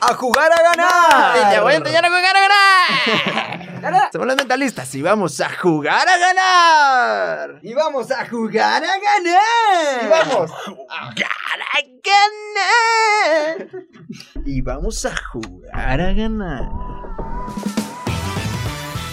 ¡A jugar a ganar! ¡Ya voy a enseñar a jugar a ganar! Somos los mentalistas y vamos a jugar a ganar. Y vamos a jugar a ganar. Y vamos a jugar a ganar. Y vamos a jugar a ganar.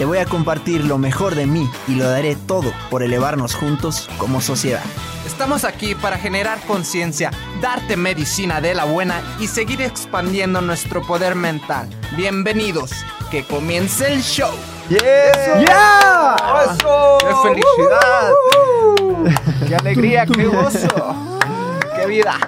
Te voy a compartir lo mejor de mí y lo daré todo por elevarnos juntos como sociedad. Estamos aquí para generar conciencia, darte medicina de la buena y seguir expandiendo nuestro poder mental. Bienvenidos, que comience el show. ¡Yeah! ¡Qué felicidad! ¡Qué alegría, qué gozo! ¡Qué vida!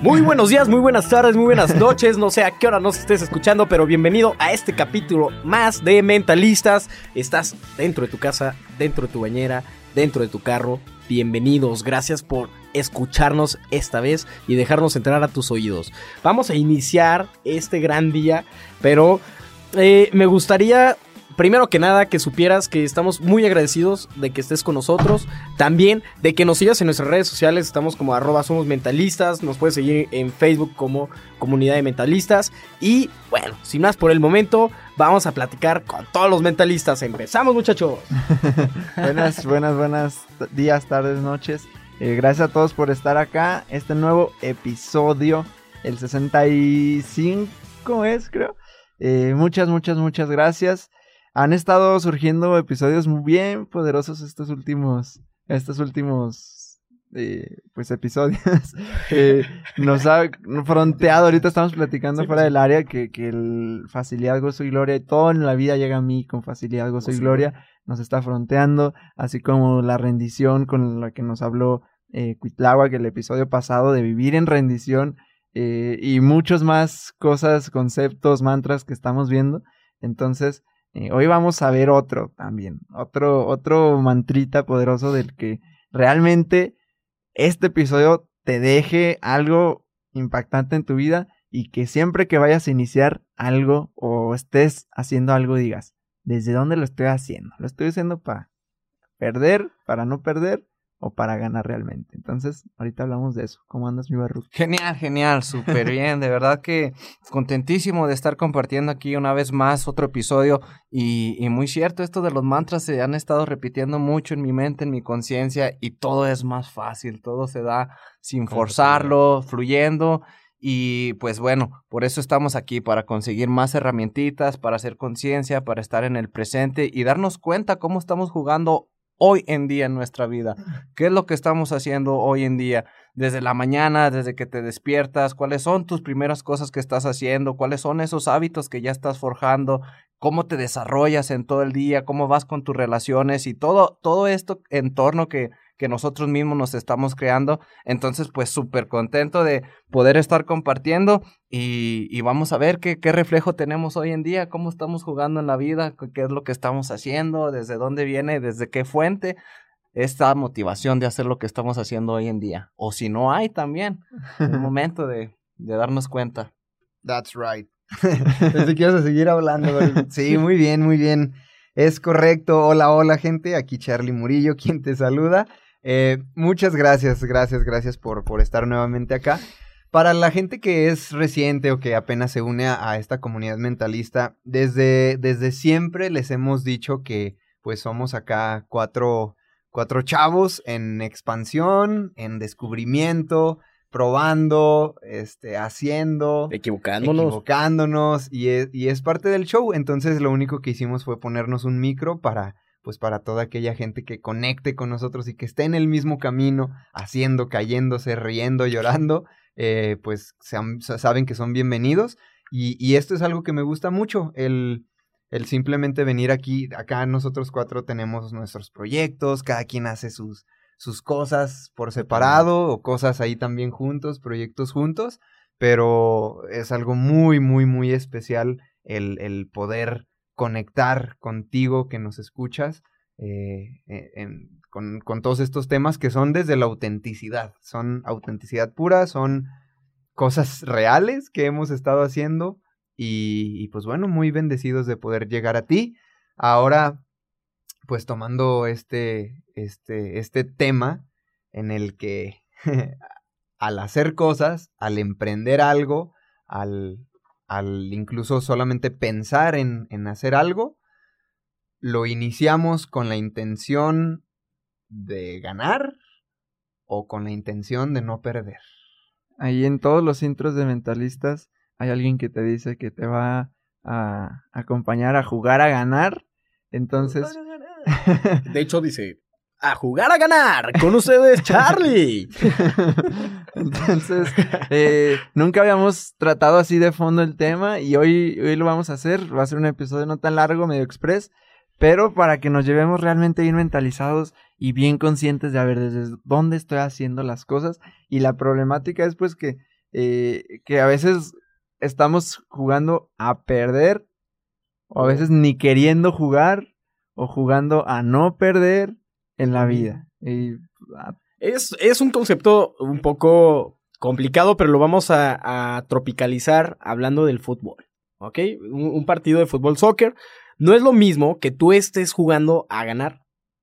Muy buenos días, muy buenas tardes, muy buenas noches. No sé a qué hora nos estés escuchando, pero bienvenido a este capítulo más de Mentalistas. Estás dentro de tu casa, dentro de tu bañera, dentro de tu carro. Bienvenidos, gracias por escucharnos esta vez y dejarnos entrar a tus oídos. Vamos a iniciar este gran día, pero eh, me gustaría primero que nada que supieras que estamos muy agradecidos de que estés con nosotros. También de que nos sigas en nuestras redes sociales. Estamos como arroba somos mentalistas. Nos puedes seguir en Facebook como comunidad de mentalistas. Y bueno, sin más por el momento, vamos a platicar con todos los mentalistas. Empezamos muchachos. buenas, buenas, buenas días, tardes, noches. Eh, gracias a todos por estar acá. Este nuevo episodio, el 65 es, creo. Eh, muchas, muchas, muchas gracias han estado surgiendo episodios muy bien poderosos estos últimos, estos últimos, eh, pues episodios. eh, nos ha fronteado, ahorita estamos platicando fuera del área que, que el facilidad, gozo y gloria, todo en la vida llega a mí con facilidad, gozo y gloria, nos está fronteando, así como la rendición con la que nos habló eh, Cuitlagua, que el episodio pasado de vivir en rendición, eh, y muchos más cosas, conceptos, mantras que estamos viendo. Entonces, eh, hoy vamos a ver otro también, otro, otro mantrita poderoso del que realmente este episodio te deje algo impactante en tu vida y que siempre que vayas a iniciar algo o estés haciendo algo digas, ¿desde dónde lo estoy haciendo? ¿Lo estoy haciendo para perder, para no perder o para ganar realmente. Entonces, ahorita hablamos de eso. ¿Cómo andas, mi barro? Genial, genial, súper bien. De verdad que contentísimo de estar compartiendo aquí una vez más otro episodio. Y, y, muy cierto, esto de los mantras se han estado repitiendo mucho en mi mente, en mi conciencia, y todo es más fácil, todo se da sin forzarlo, fluyendo. Y pues bueno, por eso estamos aquí, para conseguir más herramientitas, para hacer conciencia, para estar en el presente y darnos cuenta cómo estamos jugando hoy en día en nuestra vida. ¿Qué es lo que estamos haciendo hoy en día? Desde la mañana, desde que te despiertas, cuáles son tus primeras cosas que estás haciendo, cuáles son esos hábitos que ya estás forjando, cómo te desarrollas en todo el día, cómo vas con tus relaciones y todo, todo esto en torno que, que nosotros mismos nos estamos creando. Entonces, pues súper contento de poder estar compartiendo y, y vamos a ver qué, qué, reflejo tenemos hoy en día, cómo estamos jugando en la vida, qué es lo que estamos haciendo, desde dónde viene, desde qué fuente esta motivación de hacer lo que estamos haciendo hoy en día. O si no hay también, un momento de, de darnos cuenta. That's right. Ibas a seguir hablando. Sí, muy bien, muy bien. Es correcto. Hola, hola, gente. Aquí Charlie Murillo, quien te saluda. Eh, muchas gracias, gracias, gracias por, por estar nuevamente acá. Para la gente que es reciente o que apenas se une a, a esta comunidad mentalista, desde, desde siempre les hemos dicho que pues somos acá cuatro, cuatro chavos en expansión, en descubrimiento, probando, este, haciendo, Equivocándonos. equivocándonos y es, y es parte del show. Entonces lo único que hicimos fue ponernos un micro para, pues para toda aquella gente que conecte con nosotros y que esté en el mismo camino, haciendo, cayéndose, riendo, llorando, eh, pues saben que son bienvenidos. Y, y esto es algo que me gusta mucho, el, el simplemente venir aquí, acá nosotros cuatro tenemos nuestros proyectos, cada quien hace sus, sus cosas por separado o cosas ahí también juntos, proyectos juntos, pero es algo muy, muy, muy especial el, el poder conectar contigo que nos escuchas eh, con, con todos estos temas que son desde la autenticidad, son autenticidad pura, son cosas reales que hemos estado haciendo y, y, pues bueno, muy bendecidos de poder llegar a ti. Ahora, pues tomando este, este, este tema en el que al hacer cosas, al emprender algo, al, al incluso solamente pensar en, en hacer algo, lo iniciamos con la intención de ganar o con la intención de no perder. Ahí en todos los intros de mentalistas hay alguien que te dice que te va a acompañar a jugar a ganar. Entonces, De hecho, dice: A jugar a ganar. Con ustedes, Charlie. entonces eh, nunca habíamos tratado así de fondo el tema y hoy, hoy lo vamos a hacer. Va a ser un episodio no tan largo, medio express, pero para que nos llevemos realmente bien mentalizados y bien conscientes de a ver desde dónde estoy haciendo las cosas. Y la problemática es pues que, eh, que a veces estamos jugando a perder o a veces ni queriendo jugar o jugando a no perder en la vida. Y ah, Es, es un concepto un poco complicado, pero lo vamos a, a tropicalizar hablando del fútbol. ¿Ok? Un, un partido de fútbol soccer no es lo mismo que tú estés jugando a ganar.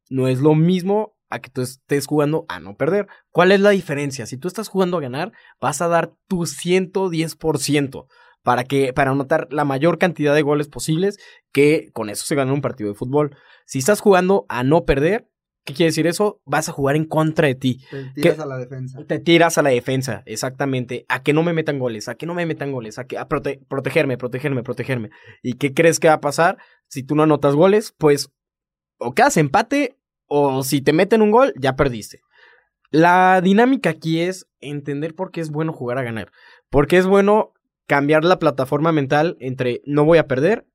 No es lo mismo a que tú estés jugando a no perder. ¿Cuál es la diferencia? Si tú estás jugando a ganar, vas a dar tu 110% para que para anotar la mayor cantidad de goles posibles, que con eso se gana un partido de fútbol. Si estás jugando a no perder, ¿qué quiere decir eso? Vas a jugar en contra de ti. Te tiras a la defensa. Te tiras a la defensa, exactamente. A que no me metan goles, a que no me metan goles, a que a prote- protegerme, protegerme, protegerme. ¿Y qué crees que va a pasar? Si tú no anotas goles, pues o quedas empate o si te meten un gol, ya perdiste. La dinámica aquí es entender por qué es bueno jugar a ganar. Porque es bueno cambiar la plataforma mental entre no voy a perder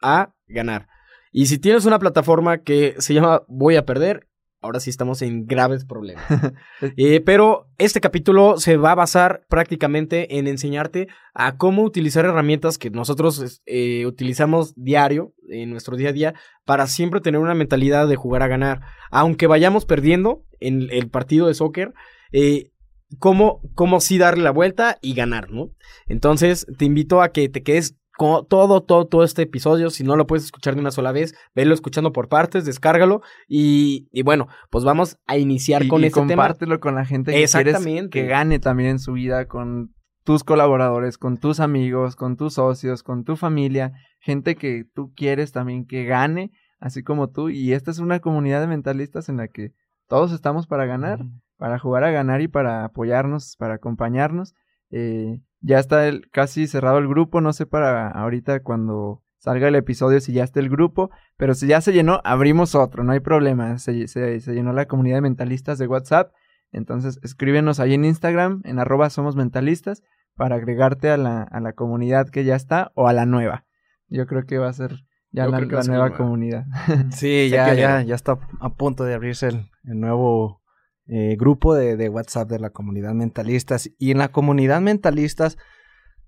a ganar. Y si tienes una plataforma que se llama voy a perder, ahora sí estamos en graves problemas. Eh, pero este capítulo se va a basar prácticamente en enseñarte a cómo utilizar herramientas que nosotros eh, utilizamos diario, en nuestro día a día, para siempre tener una mentalidad de jugar a ganar. Aunque vayamos perdiendo en el partido de soccer, eh, cómo, cómo sí darle la vuelta y ganar, ¿no? Entonces, te invito a que te quedes todo, todo, todo este episodio. Si no lo puedes escuchar de una sola vez, velo escuchando por partes, descárgalo. Y, y bueno, pues vamos a iniciar y, con y este tema. compártelo con la gente que quieres que gane también en su vida, con tus colaboradores, con tus amigos, con tus socios, con tu familia, gente que tú quieres también que gane, así como tú. Y esta es una comunidad de mentalistas en la que todos estamos para ganar, para jugar a ganar y para apoyarnos, para acompañarnos. Eh, ya está el, casi cerrado el grupo, no sé para ahorita cuando salga el episodio si ya está el grupo, pero si ya se llenó, abrimos otro, no hay problema, se, se, se llenó la comunidad de mentalistas de WhatsApp, entonces escríbenos ahí en Instagram, en arroba somos mentalistas, para agregarte a la, a la comunidad que ya está o a la nueva. Yo creo que va a ser ya la, nueva comunidad. Sí, ya, ya, ya está a punto de abrirse el, el nuevo eh, grupo de, de WhatsApp de la comunidad mentalistas. Y en la comunidad mentalistas,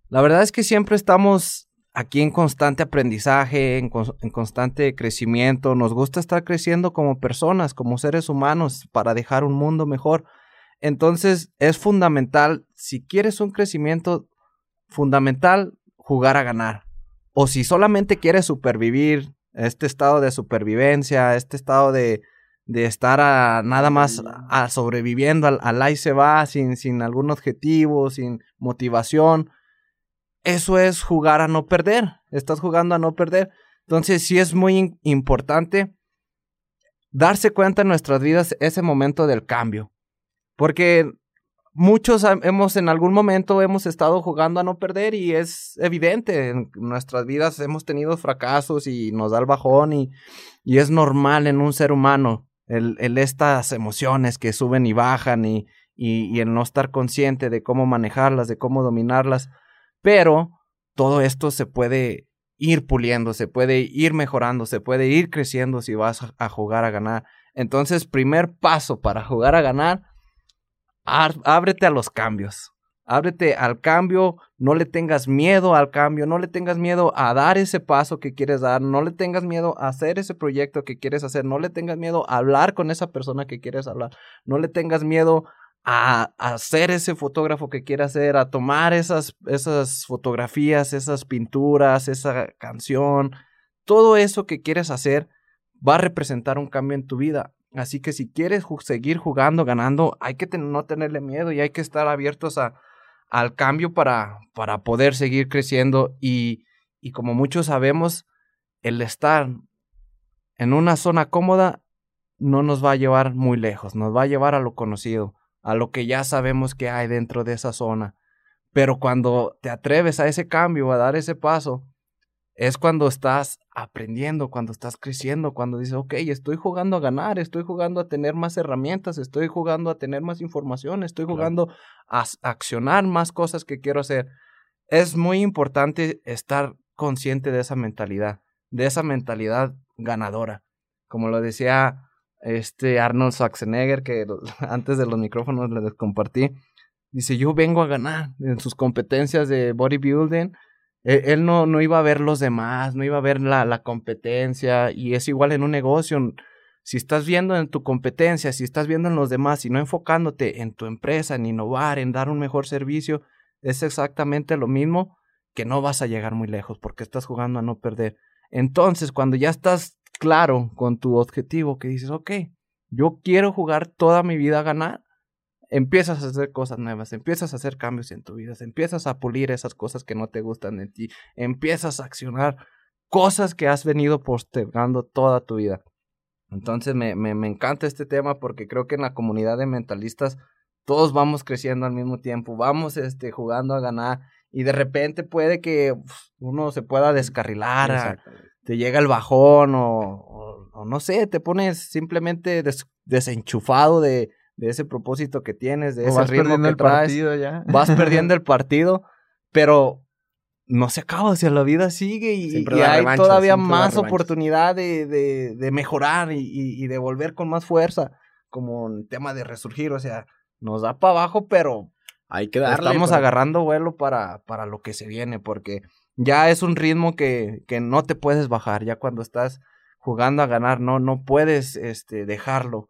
la verdad es que siempre estamos aquí en constante aprendizaje, en, en constante crecimiento. Nos gusta estar creciendo como personas, como seres humanos, para dejar un mundo mejor. Entonces es fundamental, si quieres un crecimiento, fundamental jugar a ganar. O si solamente quieres supervivir, este estado de supervivencia, este estado de, de estar a, nada más a, sobreviviendo al, al ahí se va, sin, sin algún objetivo, sin motivación. Eso es jugar a no perder. Estás jugando a no perder. Entonces sí es muy importante darse cuenta en nuestras vidas ese momento del cambio. Porque muchos hemos en algún momento hemos estado jugando a no perder y es evidente, en nuestras vidas hemos tenido fracasos y nos da el bajón y, y es normal en un ser humano estas emociones que suben y bajan y, y el no estar consciente de cómo manejarlas, de cómo dominarlas, pero todo esto se puede ir puliendo, se puede ir mejorando, se puede ir creciendo si vas a jugar a ganar. Entonces, primer paso para jugar a ganar, ábrete a los cambios. Ábrete al cambio, no le tengas miedo al cambio, no le tengas miedo a dar ese paso que quieres dar, no le tengas miedo a hacer ese proyecto que quieres hacer, no le tengas miedo a hablar con esa persona que quieres hablar, no le tengas miedo a, hacer ese fotógrafo que quiere hacer, a tomar esas, esas fotografías, esas pinturas, esa canción, todo eso que quieres hacer va a representar un cambio en tu vida. Así que si quieres seguir jugando, ganando, hay que no tenerle miedo y hay que estar abiertos a, al cambio para, para poder seguir creciendo. Y, y como muchos sabemos, el estar en una zona cómoda no nos va a llevar muy lejos, nos va a llevar a lo conocido a lo que ya sabemos que hay dentro de esa zona. Pero cuando te atreves a ese cambio, a dar ese paso, es cuando estás aprendiendo, cuando estás creciendo, cuando dices, ok, estoy jugando a ganar, estoy jugando a tener más herramientas, estoy jugando a tener más información, estoy jugando a accionar más cosas que quiero hacer. Es muy importante estar consciente de esa mentalidad, de esa mentalidad ganadora. Como lo decía este Arnold Schwarzenegger, que antes de los micrófonos les compartí, dice, yo vengo a ganar en sus competencias de bodybuilding. E-, él, no, no iba a ver los demás, no iba a ver la, la competencia y es igual en un negocio. Si estás viendo en tu competencia, si estás viendo en los demás y no enfocándote en tu empresa, en innovar, en dar un mejor servicio, es exactamente lo mismo que no vas a llegar muy lejos porque estás jugando a no perder. Entonces, cuando ya estás claro con tu objetivo, que dices, ok, yo quiero jugar toda mi vida a ganar, empiezas a hacer cosas nuevas, empiezas a hacer cambios en tu vida, empiezas a pulir esas cosas que no te gustan de ti, empiezas a accionar cosas que has venido postergando toda tu vida. Entonces me, me, me encanta este tema porque creo que en la comunidad de mentalistas todos vamos creciendo al mismo tiempo, vamos este, jugando a ganar y de repente puede que uno se pueda descarrilar, te llega el bajón o, o, no sé, te pones simplemente desenchufado de, de, ese propósito que tienes, de ese ritmo que el traes. Partido ya. Vas perdiendo el partido, pero no se acaba, o sea, la vida sigue y, y hay revancha, todavía más oportunidad de, de, de mejorar y, y, de volver con más fuerza, como el tema de resurgir, o sea, nos da para abajo, pero hay que darle. Estamos para... agarrando vuelo para, para lo que se viene, porque ya es un ritmo que, que no te puedes bajar, ya cuando estás jugando a ganar, no, no puedes este, dejarlo,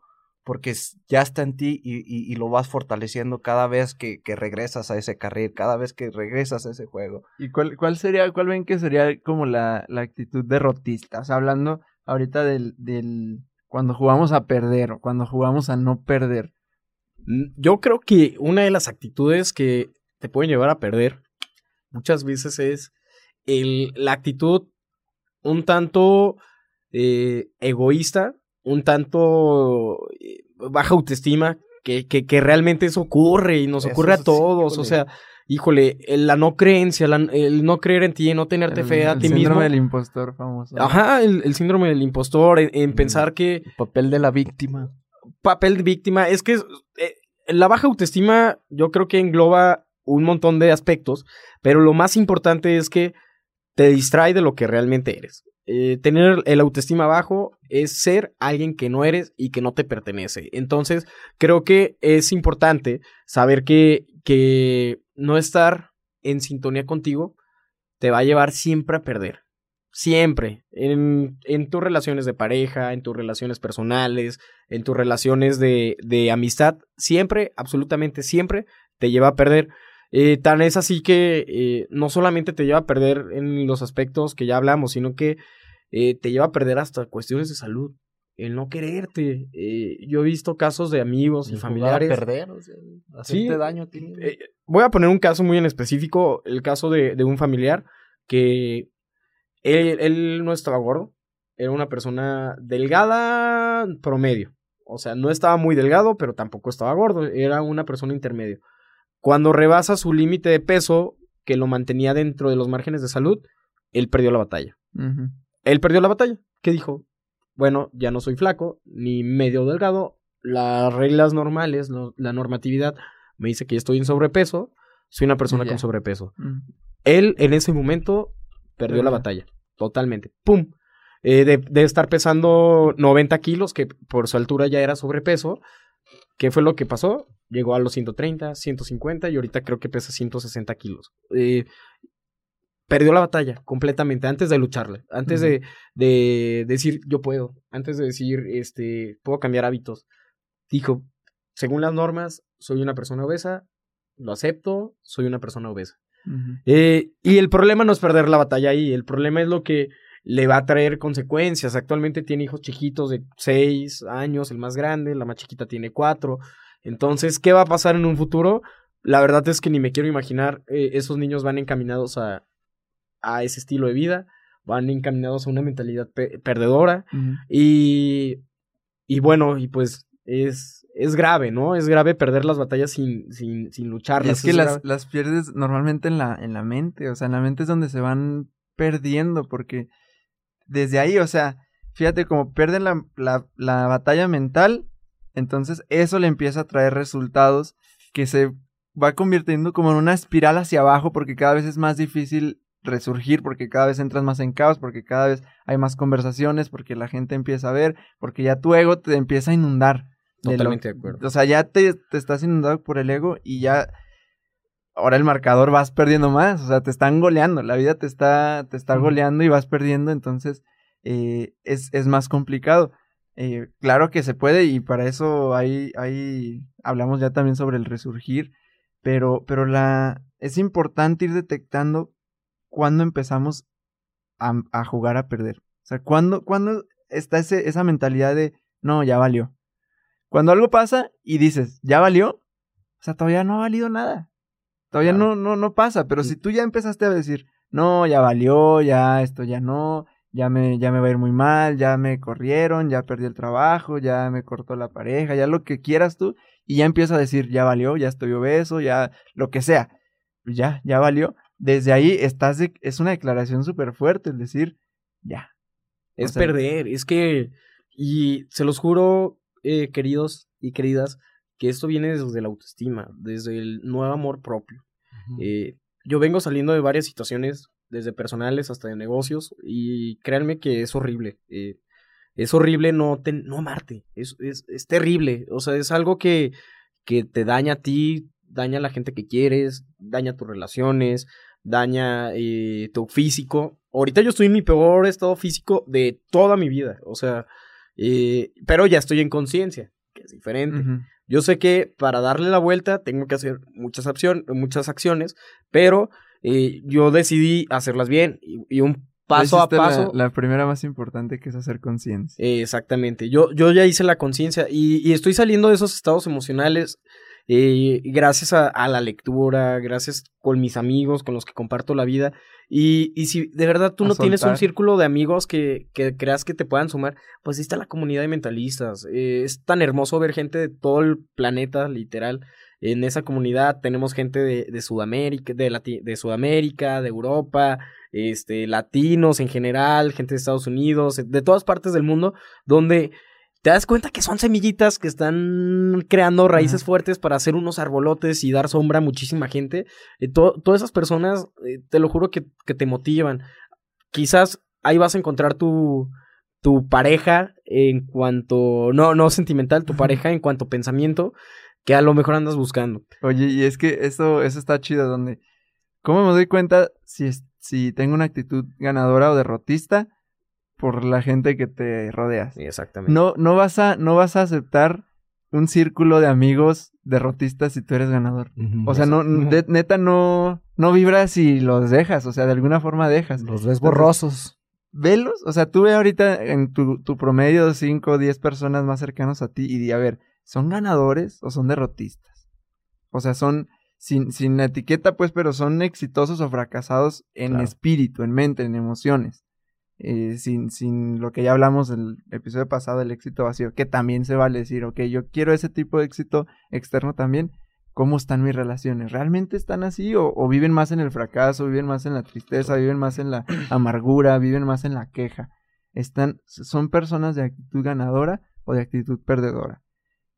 porque ya está en ti y, y, y lo vas fortaleciendo cada vez que, que, regresas a ese carril, cada vez que regresas a ese juego. ¿Y cuál, cuál sería, cuál ven que sería como la, la actitud derrotista? O sea, hablando ahorita del, del, cuando jugamos a perder, o cuando jugamos a no perder. Yo creo que una de las actitudes que te pueden llevar a perder muchas veces es el, la actitud un tanto eh, egoísta, un tanto eh, baja autoestima, que, que, que, realmente eso ocurre y nos eso ocurre a todos. Sí, o sea, híjole, la no creencia, la, el no creer en ti, no tenerte el, fe a el ti mismo. El síndrome del impostor, famoso. Ajá, el, el síndrome del impostor, en, en pensar que. El papel de la víctima. Papel de víctima. Es que eh, la baja autoestima, yo creo que engloba un montón de aspectos, pero lo más importante es que te distrae de lo que realmente eres. Eh, tener el autoestima bajo es ser alguien que no eres y que no te pertenece. Entonces, creo que es importante saber que, que no estar en sintonía contigo te va a llevar siempre a perder. Siempre. En, en tus relaciones de pareja, en tus relaciones personales, en tus relaciones de, de amistad, siempre, absolutamente siempre, te lleva a perder. Eh, tan es así que eh, no solamente te lleva a perder en los aspectos que ya hablamos, sino que eh, te lleva a perder hasta cuestiones de salud. el no quererte. Eh, yo he visto casos de amigos y jugar a familiares. perder, o sea, hacerte Sí, daño voy a poner un caso muy en específico, el caso de, de un familiar que él, él no estaba gordo, era una persona delgada promedio. O sea, no estaba muy delgado, pero tampoco estaba gordo, era una persona intermedio. Cuando rebasa su límite de peso, que lo mantenía dentro de los márgenes de salud, él perdió la batalla. Él perdió la batalla. ¿Qué dijo? Bueno, ya no soy flaco, ni medio delgado. Las reglas normales, la normatividad me dice que ya estoy en sobrepeso. Soy una persona con sobrepeso. Él en ese momento perdió la batalla. Totalmente. ¡Pum! Eh, de, de estar pesando 90 kilos, que por su altura ya era sobrepeso. ¿Qué fue lo que pasó? Llegó a los 130, 150 y ahorita creo que pesa 160 kilos. Eh, perdió la batalla completamente antes de lucharle, antes de, de decir yo puedo, antes de decir este puedo cambiar hábitos. Dijo, según las normas, soy una persona obesa, lo acepto, soy una persona obesa. Ujú. Eh, y el problema no es perder la batalla ahí, el problema es lo que le va a traer consecuencias. Actualmente tiene hijos chiquitos de 6 años, el más grande, la más chiquita tiene 4. Entonces, ¿qué va a pasar en un futuro? La verdad es que ni me quiero imaginar, eh, esos niños van encaminados a, a ese estilo de vida, van encaminados a una mentalidad pe- perdedora y, y bueno, y pues es, es grave, ¿no? Es grave perder las batallas sin, sin, sin lucharlas. es que las, las pierdes normalmente en la, en la mente, o sea, en la mente es donde se van perdiendo, porque desde ahí, o sea, fíjate como pierden la, la, la batalla mental, entonces eso le empieza a traer resultados que se va convirtiendo como en una espiral hacia abajo, porque cada vez es más difícil resurgir, porque cada vez entras más en caos, porque cada vez hay más conversaciones, porque la gente empieza a ver, porque ya tu ego te empieza a inundar. de lo- Totalmente de acuerdo. O sea, ya te, te estás inundado por el ego y ya ahora el marcador vas perdiendo más, o sea, te están goleando, la vida te está, te está goleando y vas perdiendo, entonces eh, es, es más complicado. Eh, claro que se puede y para eso hay, hay, hablamos ya también sobre el resurgir, pero, pero la, es importante ir detectando cuándo empezamos a, a jugar a perder. O sea, cuándo, cuándo está ese, esa mentalidad de, no, ya valió. Cuando algo pasa y dices, ya valió, o sea, todavía no ha valido nada. Todavía Claro. no, no, no pasa, pero si tú ya empezaste a decir, no, ya valió, ya esto ya no, ya me, ya me va a ir muy mal, ya me corrieron, ya perdí el trabajo, ya me cortó la pareja, ya lo que quieras tú, y ya empiezas a decir, ya valió, ya estoy obeso, ya lo que sea, ya, ya valió. Desde ahí estás, de- es una declaración súper fuerte, el decir, ya. Es O sea- perder, es que, y se los juro, eh, queridos y queridas, que esto viene desde la autoestima, desde el nuevo amor propio. Eh, yo vengo saliendo de varias situaciones, desde personales hasta de negocios, y créanme que es horrible. eh, es horrible no, te- no amarte, es, es, es terrible, o sea, es algo que, que te daña a ti, daña a la gente que quieres, daña tus relaciones, daña eh, tu físico. Ahorita yo estoy en mi peor estado físico de toda mi vida, o sea, eh, pero ya estoy en conciencia, que es diferente. Yo sé que para darle la vuelta tengo que hacer muchas, acción- muchas acciones, pero eh, yo decidí hacerlas bien y, y un paso a la- paso. La, primera más importante que es hacer conciencia. Eh, Exactamente. Yo, yo ya hice la conciencia y, y estoy saliendo de esos estados emocionales eh, gracias a, a la lectura, gracias con mis amigos, con los que comparto la vida. Y, y si de verdad tú A no tienes un círculo de amigos que, que creas que te puedan sumar, pues ahí está la comunidad de mentalistas. Eh, es tan hermoso ver gente de todo el planeta, literal. En esa comunidad tenemos gente de, de Sudamérica, de, Lati- de Sudamérica, de Europa, este, latinos en general, gente de Estados Unidos, de todas partes del mundo, donde te das cuenta que son semillitas que están creando raíces fuertes para hacer unos arbolotes y dar sombra a muchísima gente. Eh, to- todas esas personas, eh, te lo juro que, que te motivan. Quizás ahí vas a encontrar tu, tu pareja en cuanto, no, no sentimental, tu pareja en cuanto pensamiento, que a lo mejor andas buscando. Oye, y es que eso, eso está chido, donde, ¿cómo me doy cuenta si, es- si tengo una actitud ganadora o derrotista? Por la gente que te rodeas. Exactamente. No, no vas a, no vas a aceptar un círculo de amigos derrotistas si tú eres ganador. O sea, no, de- neta no, no vibras y los dejas, o sea, de alguna forma dejas. Los ves borrosos. velos, o sea, tú ve ahorita en tu, tu promedio 5 o 10 personas más cercanos a ti y di, a ver, ¿son ganadores o son derrotistas? O sea, son sin, sin la etiqueta, pues, pero son exitosos o fracasados en Claro. espíritu, en mente, en emociones. Eh, sin, sin lo que ya hablamos del episodio pasado, el éxito vacío, que también se vale decir, ok, yo quiero ese tipo de éxito externo también. ¿Cómo están mis relaciones? ¿Realmente están así? ¿O, o viven más en el fracaso? ¿Viven más en la tristeza? ¿Viven más en la amargura? ¿Viven más en la queja? Están, son personas de actitud ganadora o de actitud perdedora.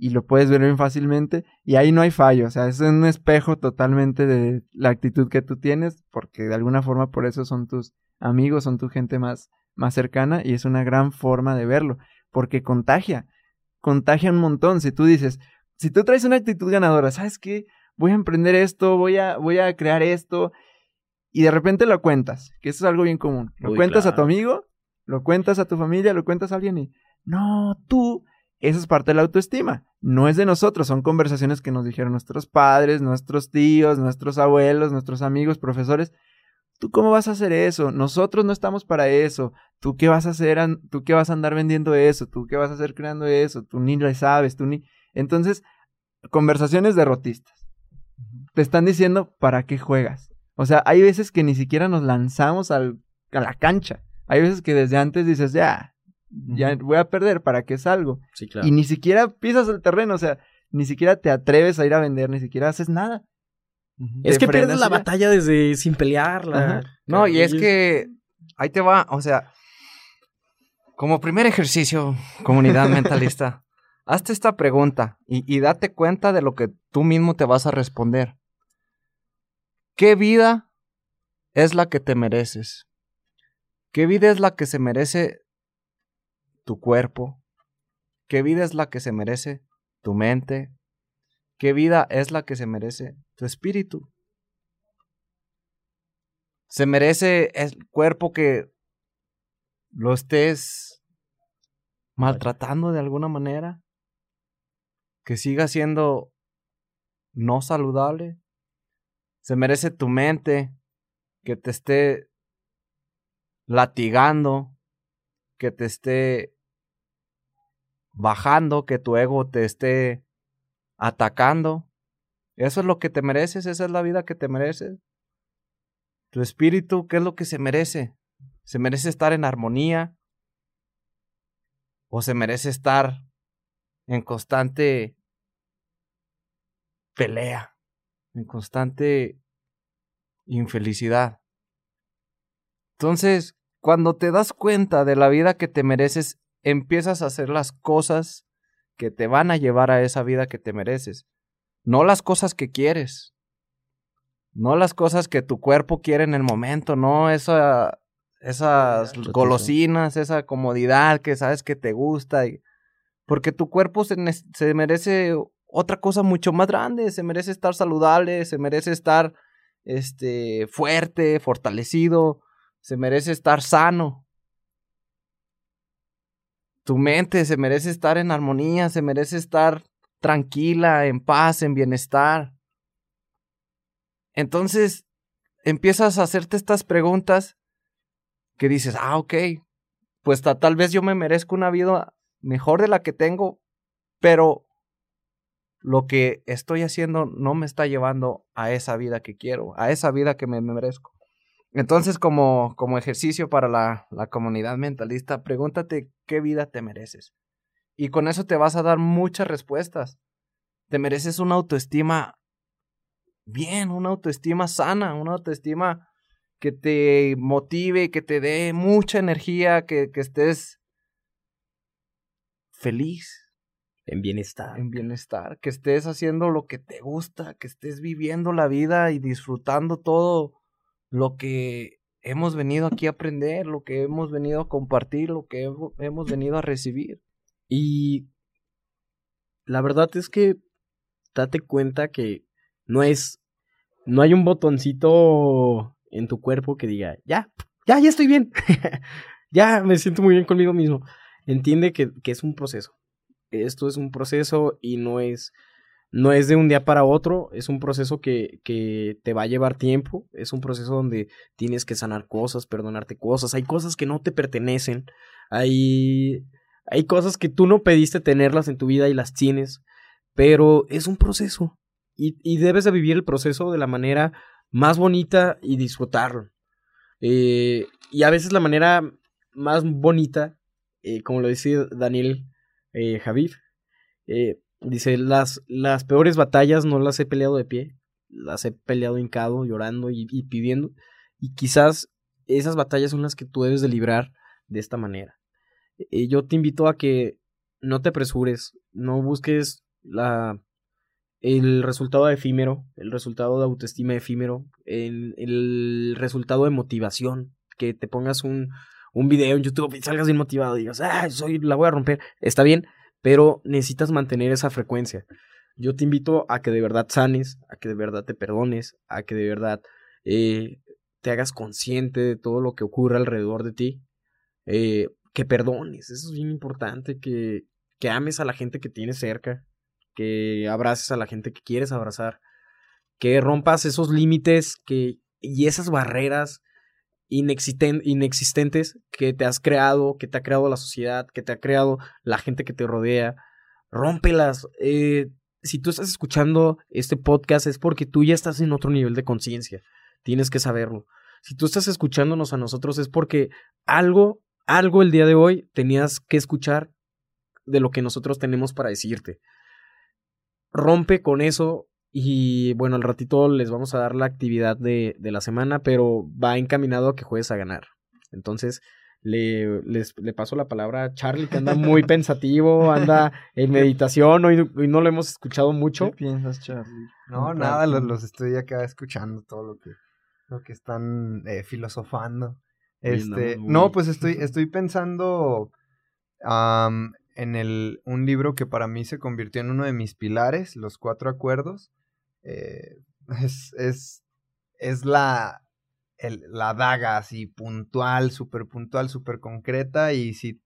Y lo puedes ver bien fácilmente. Y ahí no hay fallo. O sea, es un espejo totalmente de la actitud que tú tienes. Porque de alguna forma por eso son tus amigos, son tu gente más, más cercana. Y es una gran forma de verlo. Porque contagia. Contagia un montón. Si tú dices, si tú traes una actitud ganadora, ¿sabes qué? Voy a emprender esto, voy a, voy a crear esto. Y de repente lo cuentas, que eso es algo bien común. Lo Uy, cuentas a tu amigo, lo cuentas a tu familia, lo cuentas a alguien y no, tú, eso es parte de la autoestima. No es de nosotros, son conversaciones que nos dijeron nuestros padres, nuestros tíos, nuestros abuelos, nuestros amigos, profesores. ¿Tú cómo vas a hacer eso? Nosotros no estamos para eso. ¿Tú qué vas a hacer? ¿Tú qué vas a andar vendiendo eso? ¿Tú qué vas a hacer creando eso? Tú ni le sabes, tú ni... Entonces, conversaciones derrotistas. Te están diciendo para qué juegas. O sea, hay veces que ni siquiera nos lanzamos al- a la cancha. Hay veces que desde antes dices, ya, ya voy a perder, ¿para qué salgo? Sí, claro. Y ni siquiera pisas el terreno, o sea, ni siquiera te atreves a ir a vender, ni siquiera haces nada. es que pierdes la ya. batalla desde sin pelearla. Ajá. No, y es que ahí te va, o sea, como primer ejercicio, comunidad mentalista, hazte esta pregunta y, y date cuenta de lo que tú mismo te vas a responder. ¿Qué vida es la que te mereces? ¿Qué vida es la que se merece tu cuerpo? ¿Qué vida es la que se merece tu mente? ¿Qué vida es la que se merece tu espíritu? Se merece el cuerpo que lo estés maltratando de alguna manera, que siga siendo no saludable. Se merece tu mente que te esté latigando, que te esté bajando, que tu ego te esté atacando. Eso es lo que te mereces, esa es la vida que te mereces. Tu espíritu, ¿qué es lo que se merece? ¿Se merece estar en armonía? ¿O se merece estar en constante pelea? En constante infelicidad. Entonces, cuando te das cuenta de la vida que te mereces, empiezas a hacer las cosas que te van a llevar a esa vida que te mereces. No las cosas que quieres. No las cosas que tu cuerpo quiere en el momento, no esa, esas golosinas, esa comodidad que sabes que te gusta. y- porque tu cuerpo se, se merece otra cosa mucho más grande, se merece estar saludable, se merece estar este, fuerte, fortalecido, se merece estar sano. Tu mente se merece estar en armonía, se merece estar tranquila, en paz, en bienestar. Entonces, empiezas a hacerte estas preguntas que dices, ah, ok, pues ta- tal vez yo me merezco una vida mejor de la que tengo, pero lo que estoy haciendo no me está llevando a esa vida que quiero, a esa vida que me merezco. Entonces, como, como ejercicio para la, la comunidad mentalista, pregúntate qué vida te mereces. Y con eso te vas a dar muchas respuestas. Te mereces una autoestima bien, una autoestima sana, una autoestima que te motive, que te dé mucha energía, que, que estés feliz, En bienestar. en bienestar, que estés haciendo lo que te gusta, que estés viviendo la vida y disfrutando todo lo que hemos venido aquí a aprender, lo que hemos venido a compartir, lo que hemo- hemos venido a recibir. Y la verdad es que date cuenta que no es, no hay un botoncito en tu cuerpo que diga, ya, ya, ya estoy bien, ya me siento muy bien conmigo mismo. Entiende que, que es un proceso. Esto es un proceso y no es no es de un día para otro, es un proceso que, que te va a llevar tiempo, es un proceso donde tienes que sanar cosas, perdonarte cosas, hay cosas que no te pertenecen, hay, hay cosas que tú no pediste tenerlas en tu vida y las tienes, pero es un proceso y, y debes de vivir el proceso de la manera más bonita y disfrutarlo. Eh, y a veces la manera más bonita, eh, como lo dice Daniel eh, Javid, eh, dice, las, las peores batallas no las he peleado de pie, las he peleado hincado, llorando y, pidiendo. Y quizás esas batallas son las que tú debes de librar de esta manera. Eh, yo te invito a que no te apresures, no busques la, el resultado efímero, el resultado de autoestima efímero, el, el resultado de motivación, que te pongas un, un video en YouTube y salgas bien motivado y digas, ah, soy, la voy a romper, está bien, pero necesitas mantener esa frecuencia. Yo te invito a que de verdad sanes, a que de verdad te perdones, a que de verdad eh, te hagas consciente de todo lo que ocurre alrededor de ti, eh, que perdones, eso es bien importante, que, que ames a la gente que tienes cerca, que abraces a la gente que quieres abrazar, que rompas esos límites que, y esas barreras inexisten, inexistentes que te has creado, que te ha creado la sociedad, que te ha creado la gente que te rodea. Rómpelas. Eh, si tú estás escuchando este podcast es porque tú ya estás en otro nivel de conciencia. Tienes que saberlo. Si tú estás escuchándonos a nosotros es porque algo, algo el día de hoy tenías que escuchar de lo que nosotros tenemos para decirte. Rompe con eso y bueno, al ratito les vamos a dar la actividad de, de la semana, pero va encaminado a que juegues a ganar. Entonces, le, les, le paso la palabra a Charlie, que anda muy pensativo, anda en meditación, hoy, hoy no lo hemos escuchado mucho. ¿Qué piensas, Charlie? No, nada, los, los estoy acá escuchando todo lo que, lo que están eh, filosofando. Este, muy- no, pues estoy, estoy pensando en el, un libro que para mí se convirtió en uno de mis pilares, Los Cuatro Acuerdos. Eh, es, es, es la, el- la daga así puntual, súper puntual, súper concreta. Y si,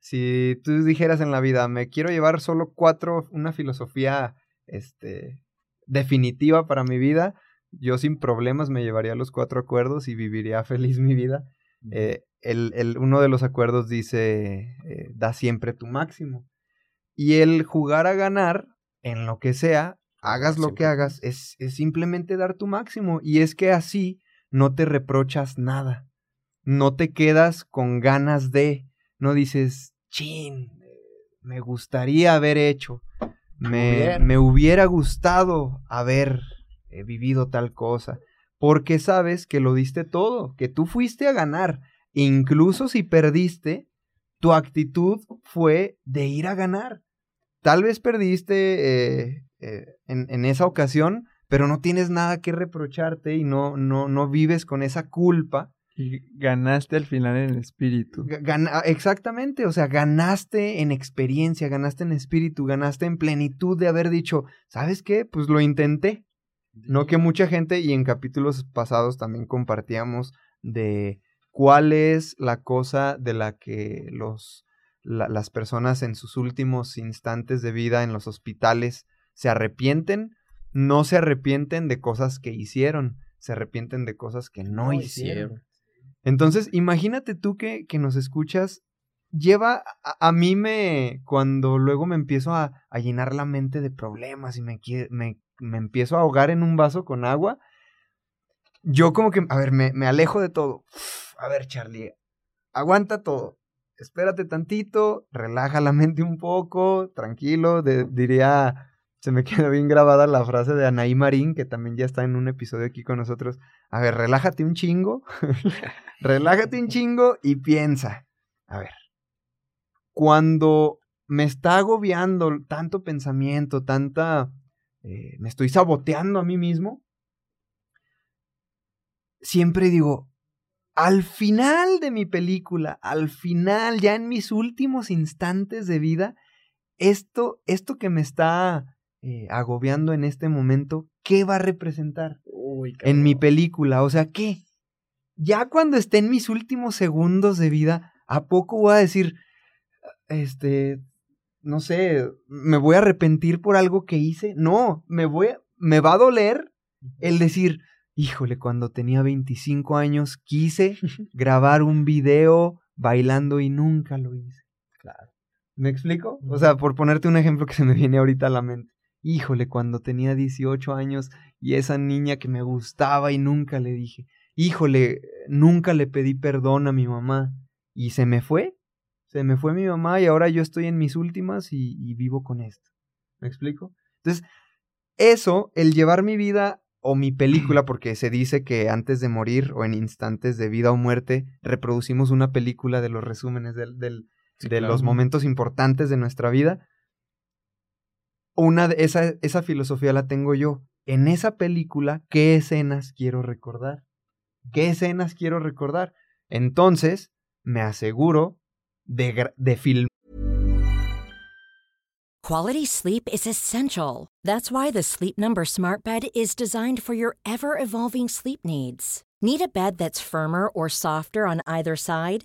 si tú dijeras en la vida, me quiero llevar solo cuatro, una filosofía este, definitiva para mi vida, yo sin problemas me llevaría los cuatro acuerdos y viviría feliz mi vida. Eh, el, el- uno de los acuerdos dice, eh, da siempre tu máximo. Y el jugar a ganar, en lo que sea, hagas lo que hagas, es, es simplemente dar tu máximo. Y es que así no te reprochas nada. No te quedas con ganas de, no dices, chin, me gustaría haber hecho, me, Hubiera. me hubiera gustado haber eh, vivido tal cosa porque sabes que lo diste todo, que tú fuiste a ganar. Incluso si perdiste, tu actitud fue de ir a ganar. Tal vez perdiste eh, eh, en, en esa ocasión, pero no tienes nada que reprocharte y no, no, no vives con esa culpa. Y ganaste al final en espíritu. Gana- exactamente, o sea, ganaste en experiencia, ganaste en espíritu, ganaste en plenitud de haber dicho, ¿sabes qué? Pues lo intenté. No que mucha gente, y en capítulos pasados también compartíamos de cuál es la cosa de la que los, la- las personas en sus últimos instantes de vida en los hospitales se arrepienten, no se arrepienten de cosas que hicieron, se arrepienten de cosas que no, hicieron. Entonces, imagínate tú que, que nos escuchas, lleva, a, a mí me, cuando luego me empiezo a, a llenar la mente de problemas y me, me, me empiezo a ahogar en un vaso con agua, yo como que, a ver, me, me alejo de todo. A ver, Charlie, aguanta todo. Espérate tantito, relaja la mente un poco, tranquilo, de- diría, se me quedó bien grabada la frase de Anaí Marín, que también ya está en un episodio aquí con nosotros. A ver, relájate un chingo, relájate un chingo y piensa. A ver, cuando me está agobiando tanto pensamiento, tanta... eh, me estoy saboteando a mí mismo, siempre digo, al final de mi película, al final, ya en mis últimos instantes de vida, esto, esto que me está eh, agobiando en este momento, ¿qué va a representar Uy, en mi película? O sea, ¿qué? Ya cuando esté en mis últimos segundos de vida, ¿a poco voy a decir, este, no sé, me voy a arrepentir por algo que hice. No, me voy, a- me va a doler el decir, híjole, cuando tenía 25 años quise grabar un video bailando y nunca lo hice. Claro. ¿Me explico? O sea, por ponerte un ejemplo que se me viene ahorita a la mente. Híjole, cuando tenía 18 años y esa niña que me gustaba y nunca le dije. Híjole, nunca le pedí perdón a mi mamá. Y se me fue. Se me fue mi mamá y ahora yo estoy en mis últimas y, y vivo con esto. ¿Me explico? Entonces, eso, el llevar mi vida o mi película, porque se dice que antes de morir o en instantes de vida o muerte, reproducimos una película de los resúmenes del, del- Sí, de claro. los momentos importantes de nuestra vida. Una de esa, esa filosofía la tengo yo. En esa película, ¿qué escenas quiero recordar? ¿Qué escenas quiero recordar? Entonces, me aseguro de, de filmar. Quality sleep is essential. That's why the Sleep Number Smart Bed is designed for your ever evolving sleep needs. Need a bed that's firmer or softer on either side?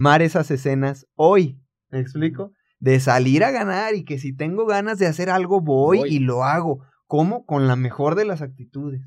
esas escenas hoy. ¿Me explico? De salir a ganar y que si tengo ganas de hacer algo, voy, Voy. y lo hago. ¿Cómo? Con la mejor de las actitudes.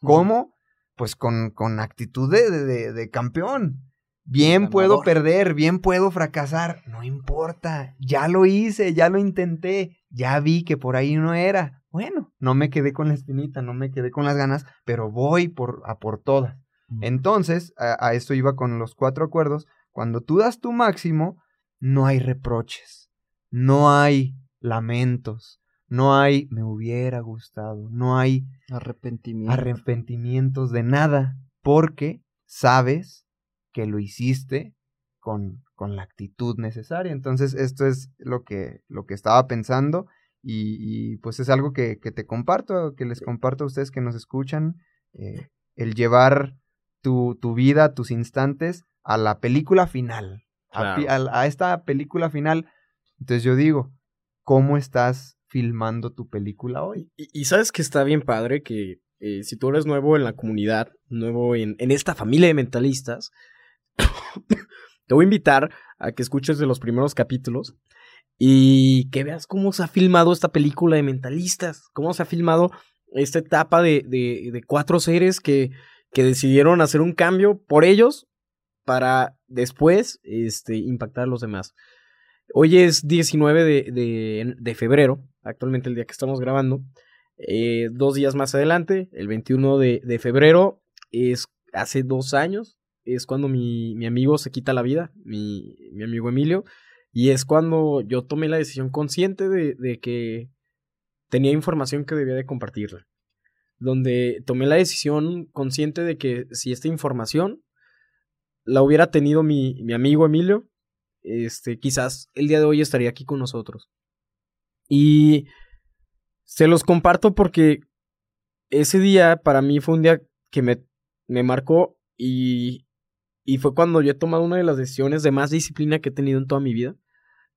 ¿Cómo? Pues con, con actitud de, de- de campeón. Bien puedo perder, bien puedo fracasar. No importa. Ya lo hice, ya lo intenté. Ya vi que por ahí no era. Bueno, no me quedé con la espinita, no me quedé con las ganas, pero voy por, a por todas. Entonces, a, a esto iba con los cuatro acuerdos. Cuando tú das tu máximo, no hay reproches, no hay lamentos, no hay me hubiera gustado, no hay Arrepentimiento. arrepentimientos de nada, porque sabes que lo hiciste con, con la actitud necesaria. Entonces, esto es lo que, lo que estaba pensando y, y, pues es algo que, que te comparto, que les comparto a ustedes que nos escuchan, eh, el llevar tu, tu vida, tus instantes a la película final, a esta película final. Entonces yo digo, ¿cómo estás filmando tu película hoy? Y, y sabes que está bien padre que eh, si tú eres nuevo en la comunidad, nuevo en, en esta familia de mentalistas, te voy a invitar a que escuches de los primeros capítulos y que veas cómo se ha filmado esta película de mentalistas, cómo se ha filmado esta etapa de, de- de cuatro seres que, que decidieron hacer un cambio por ellos para después este, impactar a los demás. Hoy es 19 de, de- febrero, actualmente el día que estamos grabando. Eh, dos días más adelante, el 21 de, de febrero, es hace dos años, es cuando mi, mi amigo se quita la vida, mi, mi amigo Emilio, y es cuando yo tomé la decisión consciente de, de que tenía información que debía de compartirla. Donde tomé la decisión consciente de que si esta información la hubiera tenido mi, mi amigo Emilio, este, quizás el día de hoy estaría aquí con nosotros. Y se los comparto porque ese día para mí fue un día que me, me marcó y, y fue cuando yo he tomado una de las decisiones de más disciplina que he tenido en toda mi vida,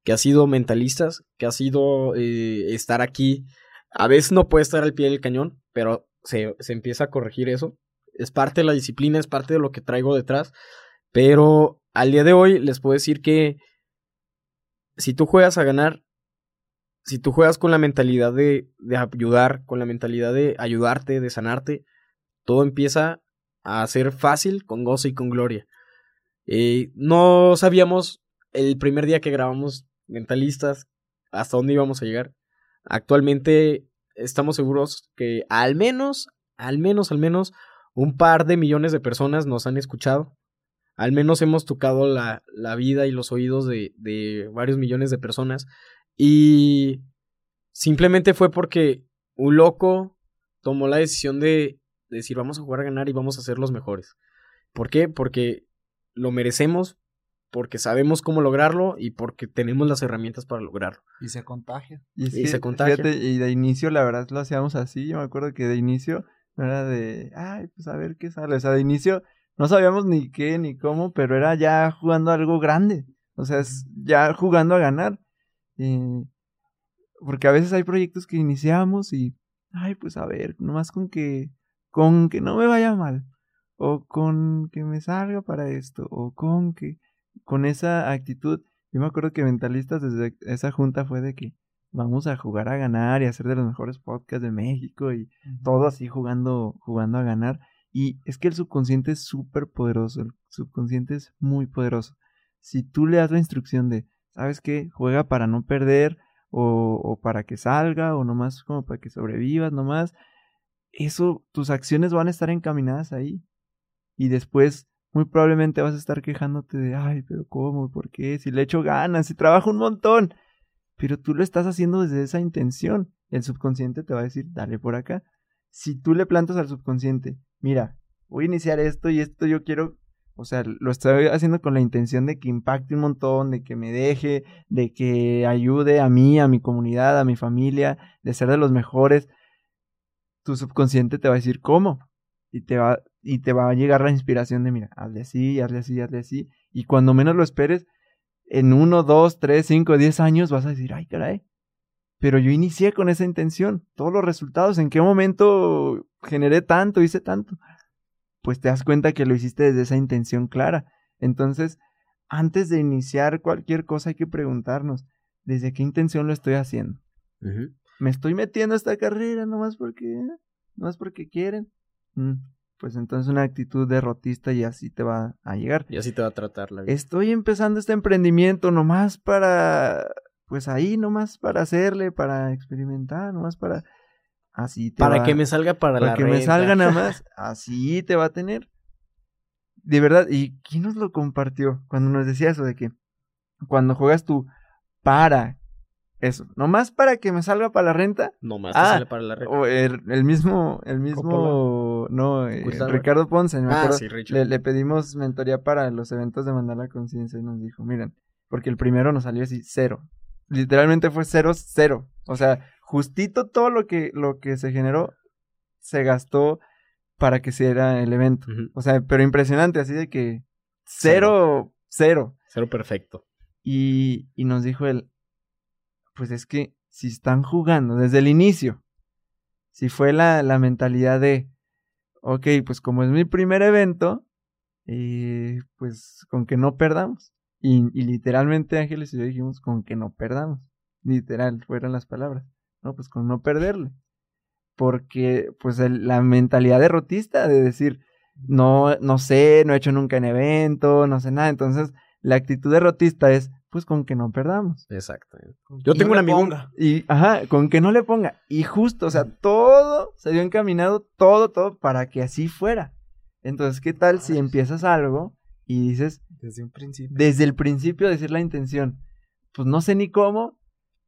que ha sido mentalistas, que ha sido eh, estar aquí. A veces no puede estar al pie del cañón, pero se, se empieza a corregir eso. Es parte de la disciplina, es parte de lo que traigo detrás. Pero al día de hoy les puedo decir que si tú juegas a ganar, si tú juegas con la mentalidad de, de ayudar, con la mentalidad de ayudarte, de sanarte, todo empieza a ser fácil, con gozo y con gloria. Eh, no sabíamos el primer día que grabamos Mentalistas hasta dónde íbamos a llegar. Actualmente estamos seguros que al menos, al menos, al menos un par de millones de personas nos han escuchado. Al menos hemos tocado la, la vida y los oídos de, de varios millones de personas. Y simplemente fue porque un loco tomó la decisión de, de decir vamos a jugar a ganar y vamos a ser los mejores. ¿Por qué? Porque lo merecemos, porque sabemos cómo lograrlo y porque tenemos las herramientas para lograrlo. Y se contagia. Y, Y sí, se contagia. fíjate, y de inicio, la verdad, lo hacíamos así. Yo me acuerdo que de inicio no era de, ay, pues a ver qué sale. O sea, de inicio no sabíamos ni qué ni cómo, pero era ya jugando algo grande. O sea, es ya jugando a ganar. Y- porque a veces hay proyectos que iniciamos y, ay, pues a ver, nomás con que, con que no me vaya mal. O con que me salga para esto. O con que, con esa actitud. Yo me acuerdo que Mentalistas desde esa junta fue de que vamos a jugar a ganar y a ser de los mejores podcasts de México y todo así jugando, jugando a ganar. Y es que el subconsciente es súper poderoso, el subconsciente es muy poderoso. Si tú le das la instrucción de, ¿sabes qué? Juega para no perder o, o para que salga o nomás como para que sobrevivas, nomás. Eso, tus acciones van a estar encaminadas ahí. Y después muy probablemente vas a estar quejándote de, ay, pero ¿cómo? ¿Por qué? Si le echo ganas, si trabajo un montón. Pero tú lo estás haciendo desde esa intención. El subconsciente te va a decir, dale por acá. Si tú le plantas al subconsciente, mira, voy a iniciar esto y esto yo quiero, o sea, lo estoy haciendo con la intención de que impacte un montón, de que me deje, de que ayude a mí, a mi comunidad, a mi familia, de ser de los mejores. Tu subconsciente te va a decir cómo. Y te va, y te va a llegar la inspiración de, mira, hazle así, hazle así, hazle así. Y cuando menos lo esperes, en uno, dos, tres, cinco, diez años vas a decir, ay, caray. Pero yo inicié con esa intención. Todos los resultados, ¿en qué momento generé tanto, hice tanto? Pues te das cuenta que lo hiciste desde esa intención clara. Entonces, antes de iniciar cualquier cosa hay que preguntarnos, ¿desde qué intención lo estoy haciendo? ¿Me estoy metiendo a esta carrera nomás porque, nomás porque quieren? Mm, pues entonces una actitud derrotista y así te va a llegar. Y así te va a tratar la vida. Estoy empezando este emprendimiento nomás para, pues ahí nomás para hacerle, para experimentar, nomás para, así te para va- que me salga para, para la que me salga nada más, así te va a tener. De verdad, ¿y quién nos lo compartió? Cuando nos decía eso de que cuando juegas tú para eso, nomás para que me salga para la renta, Nomás te Ah, sale para la renta. o el, el mismo, el mismo, no, eh, Gustavo. Ricardo Ponce, me Ah, acuerdo, sí, le, le pedimos mentoría para los eventos de Mandar la Conciencia y nos dijo, miren, porque el primero nos salió así, cero. Literalmente fue cero, cero. O sea, justito todo lo que, lo que se generó se gastó para que se era el evento. O sea, pero impresionante, así de que cero, cero. Cero perfecto. Y, y nos dijo él, pues es que si están jugando desde el inicio, si fue la, la mentalidad de, ok, pues como es mi primer evento, eh, pues con que no perdamos. Y, literalmente Ángeles y yo dijimos, con que no perdamos. Literal, fueron las palabras. No, pues con no perderle. Porque, pues la mentalidad derrotista de decir, no, no sé, no he hecho nunca en evento, no sé nada. Entonces, la actitud derrotista es, pues con que no perdamos. Exacto. Yo tengo un amigo. Y, ajá, con que no le ponga. Y justo, o sea, todo se dio encaminado, todo, todo, para que así fuera. Entonces, ¿qué tal si empiezas algo y dices, Desde un principio. desde el principio decir la intención, pues no sé ni cómo,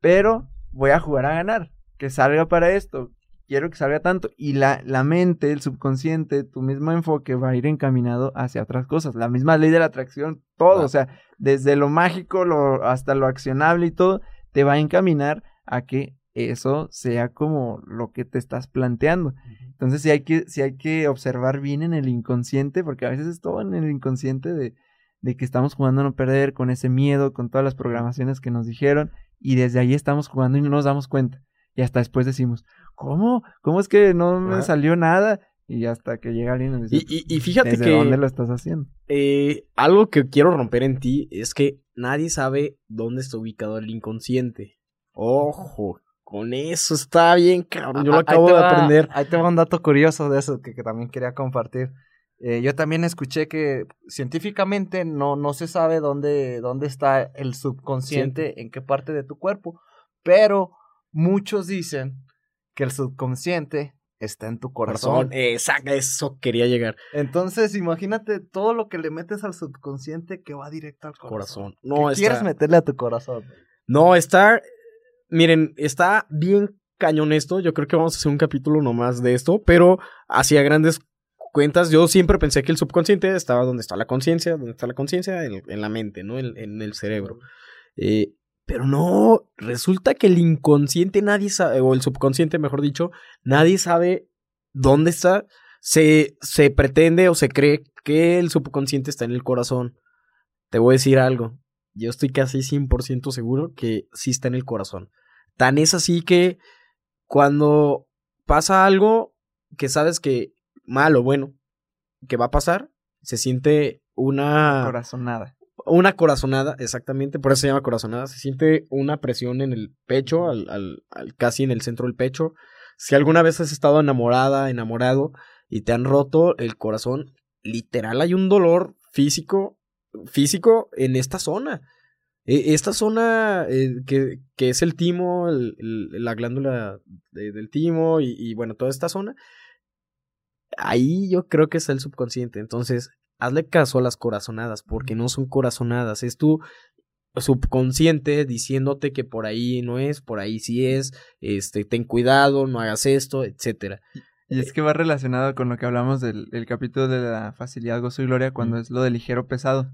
pero voy a jugar a ganar, que salga para esto, quiero que salga tanto. Y la, la mente, el subconsciente, tu mismo enfoque va a ir encaminado hacia otras cosas. La misma ley de la atracción, todo, o sea, desde lo mágico lo, hasta lo accionable y todo, te va a encaminar a que eso sea como lo que te estás planteando. Entonces sí hay que, sí hay que observar bien en el inconsciente, porque a veces es todo en el inconsciente de, de que estamos jugando a no perder, con ese miedo, con todas las programaciones que nos dijeron, y desde ahí estamos jugando y no nos damos cuenta. Y hasta después decimos, ¿cómo? ¿Cómo es que no me Ajá. salió nada? Y hasta que llega alguien y Y, dice, y- y fíjate ¿desde que dónde lo estás haciendo? eh, algo que quiero romper en ti es que nadie sabe dónde está ubicado el inconsciente. Ojo, con eso está bien, cabrón. Yo lo acabo de va- aprender. Ahí te va un dato curioso de eso que, que también quería compartir. Eh, yo también escuché que científicamente no, no se sabe dónde, dónde está el subconsciente, en qué parte de tu cuerpo, pero muchos dicen que el subconsciente está en tu corazón. Corazón. Exacto, eso quería llegar. Entonces, imagínate todo lo que le metes al subconsciente que va directo al corazón. Corazón. ¿Qué No, quieres está, meterle a tu corazón? no, está. Miren, está bien cañón esto. Yo creo que vamos a hacer un capítulo nomás de esto, pero hacia grandes cuentas, yo siempre pensé que el subconsciente estaba donde está la conciencia, donde está la conciencia, en, en la mente, ¿no? En, en el cerebro. Eh, pero no, resulta que el inconsciente nadie sabe, o el subconsciente, mejor dicho, nadie sabe dónde está. Se, se pretende o se cree que el subconsciente está en el corazón. Te voy a decir algo. Yo estoy casi 100% seguro que sí está en el corazón. Tan es así que cuando pasa algo que sabes que mal o bueno que va a pasar, se siente una Corazonada. Una corazonada, exactamente, por eso se llama corazonada, se siente una presión en el pecho, al, al, al- casi en el centro del pecho. Si alguna vez has estado enamorada, enamorado y te han roto el corazón, literal hay un dolor físico, físico en esta zona. E- Esta zona eh, que, que es el timo, la glándula de- del timo y, y bueno, toda esta zona, ahí yo creo que está el subconsciente. Entonces, hazle caso a las corazonadas, porque no son corazonadas, es tu subconsciente diciéndote que por ahí no es, por ahí sí es, este, ten cuidado, no hagas esto, etcétera. Y es que va relacionado con lo que hablamos del, capítulo de la facilidad, gozo y gloria, cuando es lo de ligero pesado.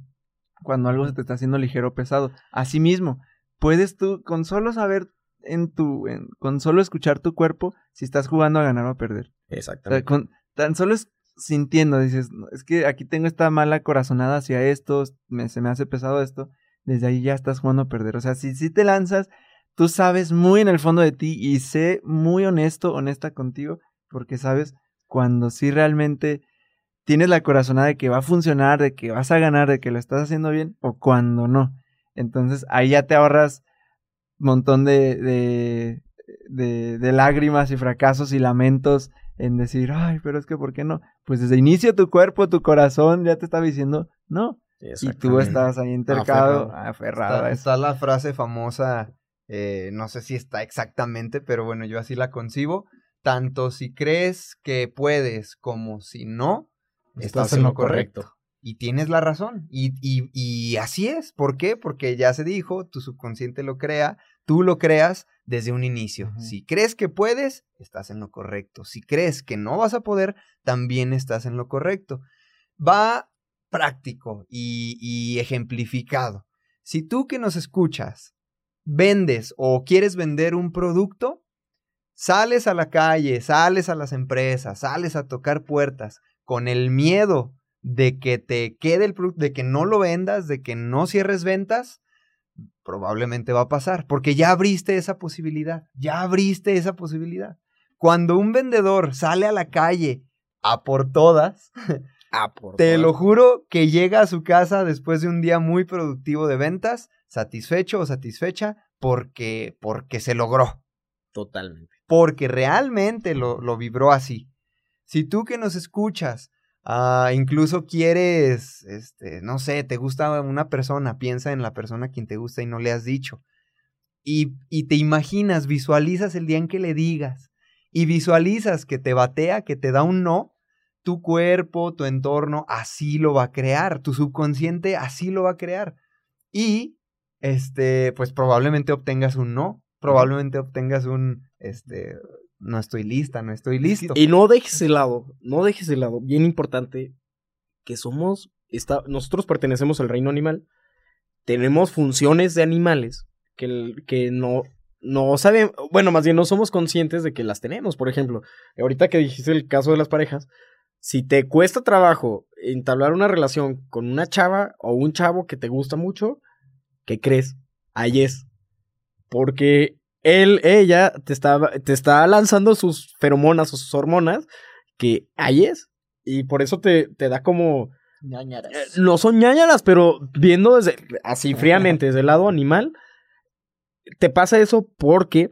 Cuando algo se te está haciendo ligero pesado. Asimismo, puedes tú, con solo saber en tu, en- con solo escuchar tu cuerpo, si estás jugando a ganar o a perder. O sea, Exactamente. con, tan solo es sintiendo, dices, "No, es que aquí tengo esta mala corazonada hacia esto, me, se me hace pesado esto, desde ahí ya estás jugando a perder. O sea, si, si te lanzas, tú sabes muy en el fondo de ti y sé muy honesto, honesta contigo, porque sabes cuando sí realmente tienes la corazonada de que va a funcionar, de que vas a ganar, de que lo estás haciendo bien, o cuando no. Entonces ahí ya te ahorras montón de, de, de, de lágrimas y fracasos y lamentos en decir, ay, pero es que ¿por qué no? Pues desde inicio tu cuerpo, tu corazón ya te estaba diciendo, no. Y tú estabas ahí entercado, Aferrado. aferrado, Está, la frase famosa, eh, no sé si está exactamente, pero bueno, yo así la concibo. Tanto si crees que puedes como si no, estás, en lo correcto. Y tienes la razón. Y, y, y así es. ¿Por qué? Porque ya se dijo, tu subconsciente lo crea, tú lo creas desde un inicio. Si crees que puedes, estás en lo correcto. Si crees que no vas a poder, también estás en lo correcto. Va práctico y, y ejemplificado. Si tú que nos escuchas vendes o quieres vender un producto, sales a la calle, sales a las empresas, sales a tocar puertas con el miedo de que te quede el producto, de que no lo vendas, de que no cierres ventas, probablemente va a pasar, porque ya abriste esa posibilidad, ya abriste esa posibilidad. Cuando un vendedor sale a la calle a por todas, Ah, por te todas- lo juro que llega a su casa después de un día muy productivo de ventas, satisfecho o satisfecha, porque, porque se logró, Totalmente. porque realmente lo, lo vibró así. Si tú que nos escuchas, ah, incluso quieres, este, no sé, te gusta una persona, piensa en la persona a quien te gusta y no le has dicho. Y, y te imaginas, visualizas el día en que le digas y visualizas que te batea, que te da un no, tu cuerpo, tu entorno, así lo va a crear, tu subconsciente así lo va a crear. Y, este, pues probablemente obtengas un no, probablemente obtengas un, este, no estoy lista, no estoy listo. Y no dejes de lado, no dejes de lado, bien importante, que somos, está, nosotros pertenecemos al reino animal, tenemos funciones de animales que, que no, no saben, bueno, más bien no somos conscientes de que las tenemos. Por ejemplo, ahorita que dijiste el caso de las parejas, si te cuesta trabajo entablar una relación con una chava o un chavo que te gusta mucho, ¿qué crees? Ahí es. Porque él, ella, te está, te está lanzando sus feromonas o sus hormonas, que ahí es. Y por eso te, te da como... eh, No son ñañaras, pero viendo desde, así fríamente, desde el lado animal, te pasa eso porque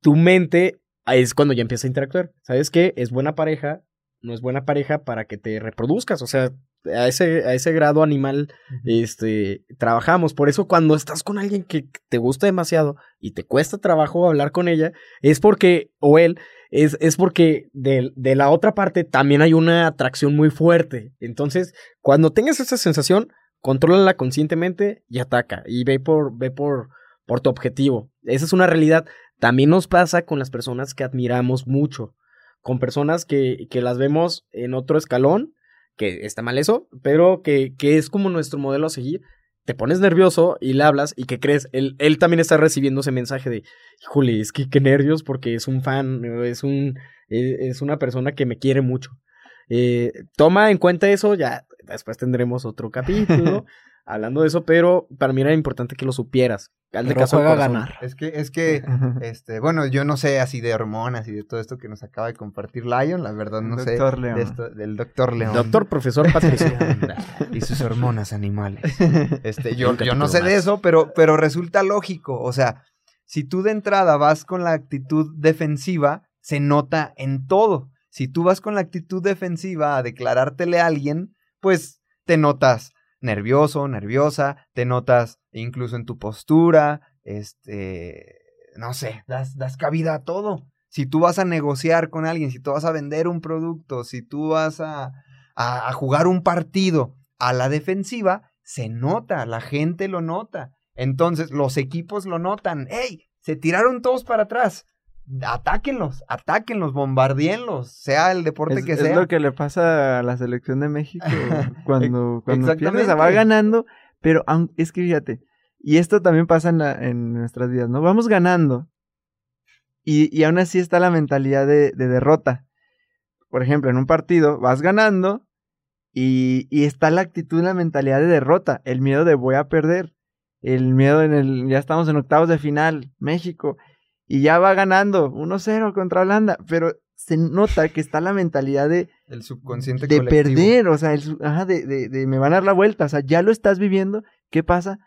tu mente es cuando ya empieza a interactuar. ¿Sabes qué? Es buena pareja, no es buena pareja para que te reproduzcas. O sea, a ese, a ese grado animal este, trabajamos. Por eso cuando estás con alguien que te gusta demasiado y te cuesta trabajo hablar con ella, es porque, o él, es, es porque de, de la otra parte también hay una atracción muy fuerte. Entonces, cuando tengas esa sensación, contrólala conscientemente y ataca. Y ve por, ve por, por tu objetivo. Esa es una realidad. También nos pasa con las personas que admiramos mucho. con personas que, que las vemos en otro escalón, que está mal eso, pero que, que es como nuestro modelo a seguir. Te pones nervioso y le hablas y que crees, él, él también está recibiendo ese mensaje de, híjole, es que qué nervios porque es un fan, es, un, e, es una persona que me quiere mucho. Eh, toma en cuenta eso, ya después tendremos otro capítulo hablando de eso, pero para mí era importante que lo supieras. Al de caso juega a ganar. Es que, es que, este, bueno, yo no sé así de hormonas y de todo esto que nos acaba de compartir Lion, la verdad no sé Doctor de León. esto, del doctor León. Doctor, profesor, Patricia. y sus hormonas animales. Este, yo, yo no sé de eso, pero, pero resulta lógico. O sea, si tú de entrada vas con la actitud defensiva, se nota en todo. Si tú vas con la actitud defensiva a declarártele a alguien, pues te notas nervioso, nerviosa, te notas incluso en tu postura, este, no sé, das, das cabida a todo. Si tú vas a negociar con alguien, si tú vas a vender un producto, si tú vas a, a, a jugar un partido a la defensiva, se nota, la gente lo nota. Entonces, los equipos lo notan. ¡Ey! Se tiraron todos para atrás. Atáquenlos, atáquenlos, bombardeenlos, sea el deporte Es, que es sea. lo que le pasa a la selección de México cuando, cuando pierde, Exactamente. va ganando, pero aun- es que fíjate, y esto también pasa en, la- en nuestras vidas, ¿no? Vamos ganando y, y aún así está la mentalidad de, de derrota. Por ejemplo, en un partido vas ganando y, y está la actitud, la mentalidad de derrota, el miedo de voy a perder, el miedo en el, ya estamos en octavos de final, México, y ya va ganando 1-0 contra Holanda, pero se nota que está la mentalidad de, El subconsciente de colectivo. perder, o sea, el ajá, de, de, de me van a dar la vuelta, o sea, ya lo estás viviendo, ¿qué pasa?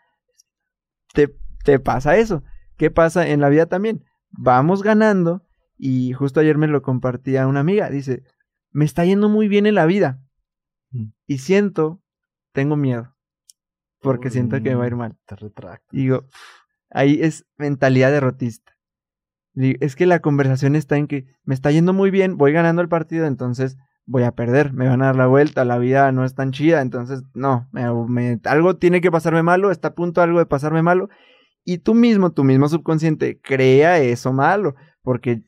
Te, te pasa eso, ¿qué pasa en la vida también? Vamos ganando, y justo ayer me lo compartía una amiga, dice, me está yendo muy bien en la vida, Mm. y siento, tengo miedo, porque siento que me va a ir mal. Te retracto. Digo, ahí es mentalidad derrotista. Es que la conversación está en que me está yendo muy bien, voy ganando el partido, entonces voy a perder, me van a dar la vuelta, la vida no es tan chida, entonces no, me- me- algo tiene que pasarme malo, está a punto algo de pasarme malo, y tú mismo, tu mismo subconsciente, crea eso malo, porque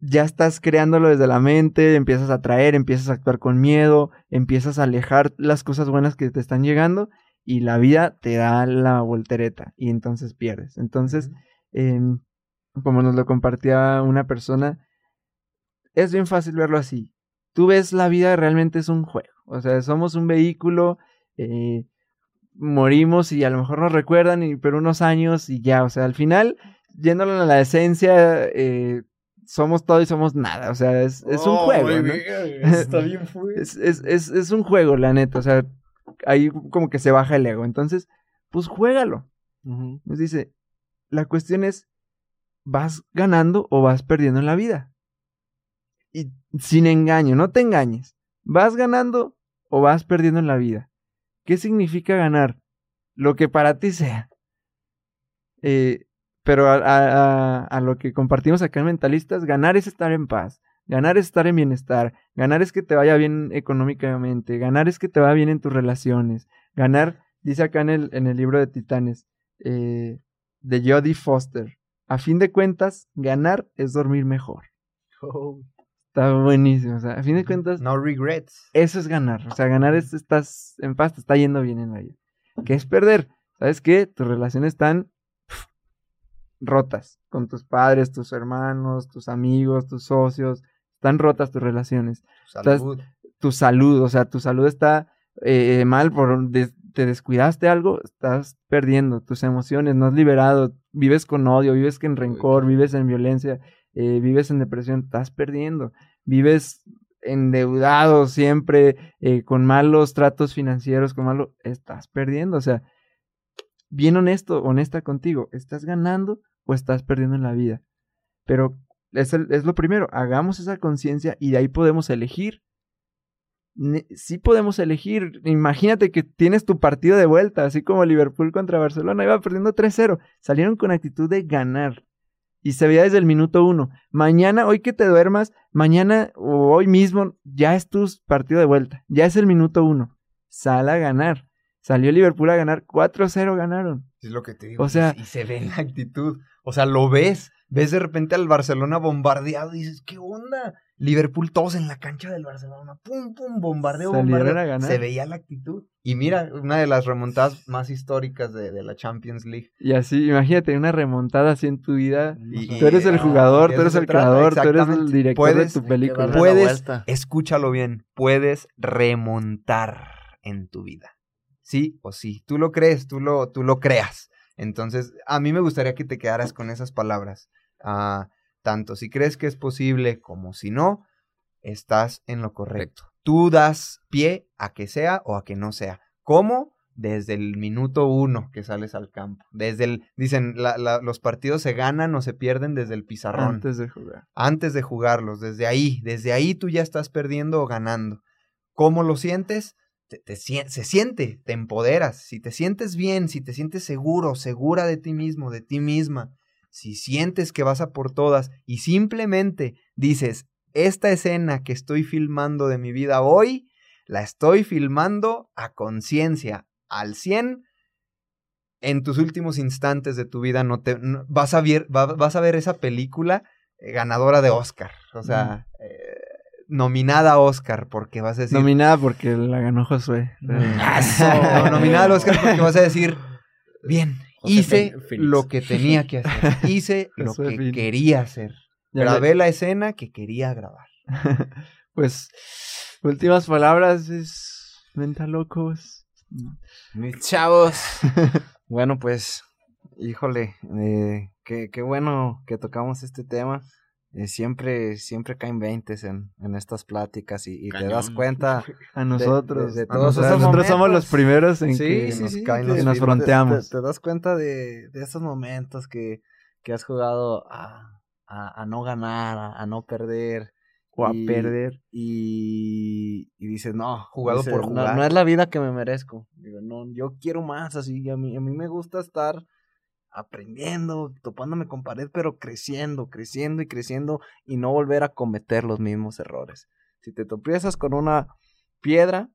ya estás creándolo desde la mente, empiezas a atraer, empiezas a actuar con miedo, empiezas a alejar las cosas buenas que te están llegando, y la vida te da la voltereta y entonces pierdes. Entonces, como nos lo compartía una persona, es bien fácil verlo así. Tú ves la vida realmente es un juego, o sea, somos un vehículo, eh, morimos y a lo mejor nos recuerdan, y, pero unos años y ya, o sea, al final, yéndolo a la esencia, eh, somos todo y somos nada, o sea, es, es un juego. ¿no? Está bien. Es, es, es, es un juego, la neta. O sea, ahí como que se baja el ego. Entonces, pues juégalo. Nos dice, la cuestión es, ¿vas ganando o vas perdiendo en la vida? Y sin engaño, no te engañes. ¿Vas ganando o vas perdiendo en la vida? ¿Qué significa ganar? Lo que para ti sea. Eh, pero a, lo que compartimos acá en Mentalistas, ganar es estar en paz. Ganar es estar en bienestar. Ganar es que te vaya bien económicamente. Ganar es que te vaya bien en tus relaciones. Ganar, dice acá en el, en el libro de Titanes, eh, de Jodie Foster. A fin de cuentas, ganar es dormir mejor. Está buenísimo. O sea, a fin de cuentas, No regrets. eso es ganar. O sea, ganar es estás en paz, te está yendo bien en la vida. ¿Qué es perder? ¿Sabes qué? Tus relaciones están rotas con tus padres, tus hermanos, tus amigos, tus socios. Están rotas tus relaciones. Salud. Tu salud, o sea, tu salud está eh, mal por des- te descuidaste algo, estás perdiendo tus emociones, no has liberado, vives con odio, vives en rencor, vives en violencia, eh, vives en depresión, estás perdiendo, vives endeudado siempre, eh, con malos tratos financieros, con malo, estás perdiendo, o sea, bien honesto, honesta contigo, ¿estás ganando o estás perdiendo en la vida? Pero es, el- es lo primero, hagamos esa conciencia y de ahí podemos elegir. Sí podemos elegir. Imagínate que tienes tu partido de vuelta, así como Liverpool contra Barcelona, iba perdiendo 3-0. Salieron con actitud de ganar. Y se veía desde el minuto uno. Mañana, hoy que te duermas, mañana o hoy mismo, ya es tu partido de vuelta. Ya es el minuto uno. Sal a ganar. Salió Liverpool a ganar. 4-0 ganaron. Es lo que te digo. O sea- y se ve en la actitud. O sea, lo ves. Ves de repente al Barcelona bombardeado y dices, ¿qué onda? Liverpool todos en la cancha del Barcelona, pum, pum, bombardeo, Salieron bombardeo. a ganar. Se veía la actitud. Y mira, una de las remontadas más históricas de, de la Champions League. Y así, imagínate una remontada así en tu vida. Y- Tú eres el jugador, tú eres el creador, tú eres el director Puedes- de tu película. Puedes, escúchalo bien, puedes remontar en tu vida. Sí o sí. Tú lo crees, tú lo, tú lo creas. Entonces, a mí me gustaría que te quedaras con esas palabras. Tanto si crees que es posible como si no, estás en lo correcto. Tú das pie a que sea o a que no sea. ¿Cómo? Desde el minuto uno que sales al campo. Desde el, dicen, la- la- los partidos se ganan o se pierden desde el pizarrón Antes de jugar. antes de jugarlos, desde ahí, desde ahí tú ya estás perdiendo o ganando. ¿Cómo lo sientes? Te- te sien- se siente, te empoderas. Si te sientes bien, si te sientes seguro, segura de ti mismo, de ti misma, si sientes que vas a por todas y simplemente dices, esta escena que estoy filmando de mi vida hoy, la estoy filmando a conciencia, al 100, en tus últimos instantes de tu vida no te no- vas a ver va- vas a ver esa película eh, ganadora de Oscar, o sea, eh, nominada a Oscar porque vas a decir Nominada porque la ganó Josué. no, nominada al Oscar porque vas a decir bien, José hice Félix. lo que tenía que hacer, hice lo que Félix. quería hacer, Ya grabé la escena que quería grabar. Pues, últimas palabras es... Mental locos. Mis chavos. bueno, pues, híjole, eh, qué, qué bueno que tocamos este tema. Eh, siempre, siempre caen veintes en, en estas pláticas y, y te das cuenta A nosotros. de A todos estos nosotros somos los primeros en sí, que sí, nos sí, caen que nos te- fronteamos. Te, te das cuenta de, de esos momentos que, que has jugado a, a, a no ganar, a, a no perder. O a y- perder. Y, y dices, no, Jugado dices, por no- jugar. No, es la vida que me merezco. Digo, no, yo quiero más así. A mí, a mí me gusta estar aprendiendo, topándome con pared, pero creciendo, creciendo y creciendo y no volver a cometer los mismos errores. Si te tropiezas con una piedra,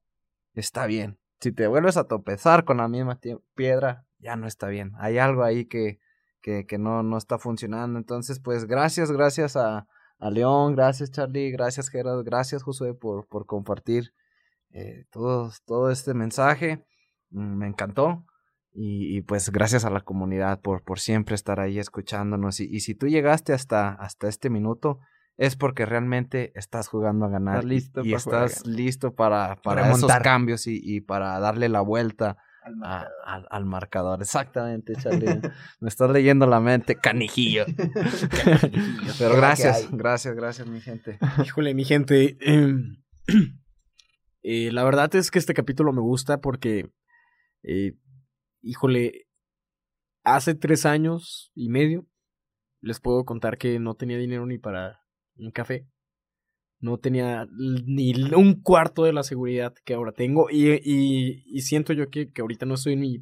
está bien. Si te vuelves a tropezar con la misma piedra, ya no está bien. Hay algo ahí que, que, que no, no está funcionando. Entonces, pues gracias, gracias a, a León, gracias Charlie, gracias Gerard, gracias Josué por, por compartir eh, todo, todo este mensaje. Mm, Me encantó. Y, y, pues gracias a la comunidad por, por siempre estar ahí escuchándonos. Y, y si tú llegaste hasta, hasta este minuto, es porque realmente estás jugando a ganar. Estás listo y, y estás listo para, para esos cambios y, para darle la vuelta a- al, al marcador. Exactamente, Charlie. Me estás leyendo la mente, canijillo. Pero gracias, gracias, gracias, mi gente. Híjole, mi gente. em, eh, la verdad es que este capítulo me gusta porque, eh, híjole, hace tres años y medio les puedo contar que no tenía dinero ni para un café. No tenía ni un cuarto de la seguridad que ahora tengo. Y, y- y siento yo que, que ahorita no estoy en mi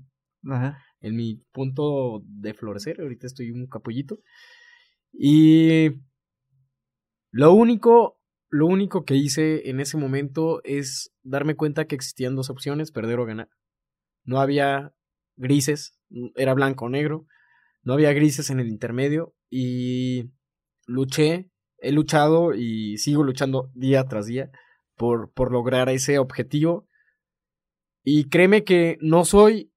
Ajá. en mi punto de florecer. Ahorita estoy un capullito. Y lo único, lo único que hice en ese momento es darme cuenta que existían dos opciones, perder o ganar. No había grises, era blanco o negro. No había grises en el intermedio y luché, he luchado y sigo luchando día tras día por, por lograr ese objetivo. Y créeme que no soy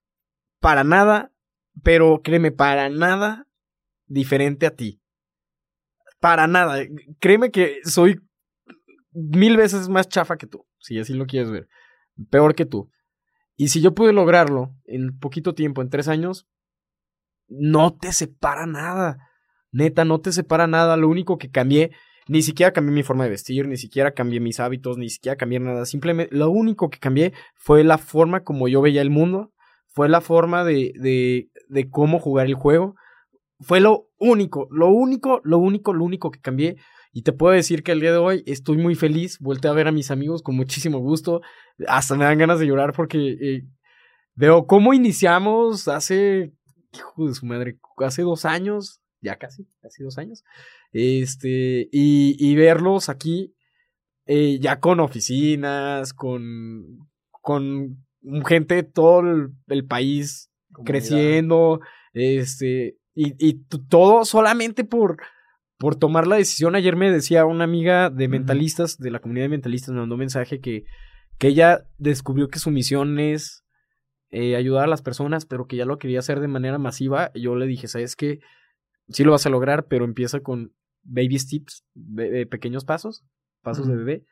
para nada, pero créeme, para nada diferente a ti. Para nada. Créeme que soy mil veces más chafa que tú, si así lo quieres ver. Peor que tú. Y si yo pude lograrlo en poquito tiempo, en tres años, no te separa nada. Neta, no te separa nada. Lo único que cambié, ni siquiera cambié mi forma de vestir, ni siquiera cambié mis hábitos, ni siquiera cambié nada. Simplemente, lo único que cambié fue la forma como yo veía el mundo, fue la forma de, de, de cómo jugar el juego. Fue lo único, lo único, lo único, lo único que cambié. Y te puedo decir que el día de hoy estoy muy feliz. Volté a ver a mis amigos con muchísimo gusto. Hasta me dan ganas de llorar porque eh, veo cómo iniciamos hace, hijo de su madre, hace dos años, ya casi, casi dos años. Este, y, y verlos aquí, eh, ya con oficinas, con, con gente de todo el, el país creciendo, este, Y, y todo solamente por, por tomar la decisión. Ayer me decía una amiga de mentalistas, de la comunidad de mentalistas, me mandó un mensaje que, que ella descubrió que su misión es eh, ayudar a las personas, pero que ya lo quería hacer de manera masiva. Y yo le dije, ¿sabes qué? Sí lo vas a lograr, pero empieza con baby steps, eh, pequeños pasos, pasos de bebé.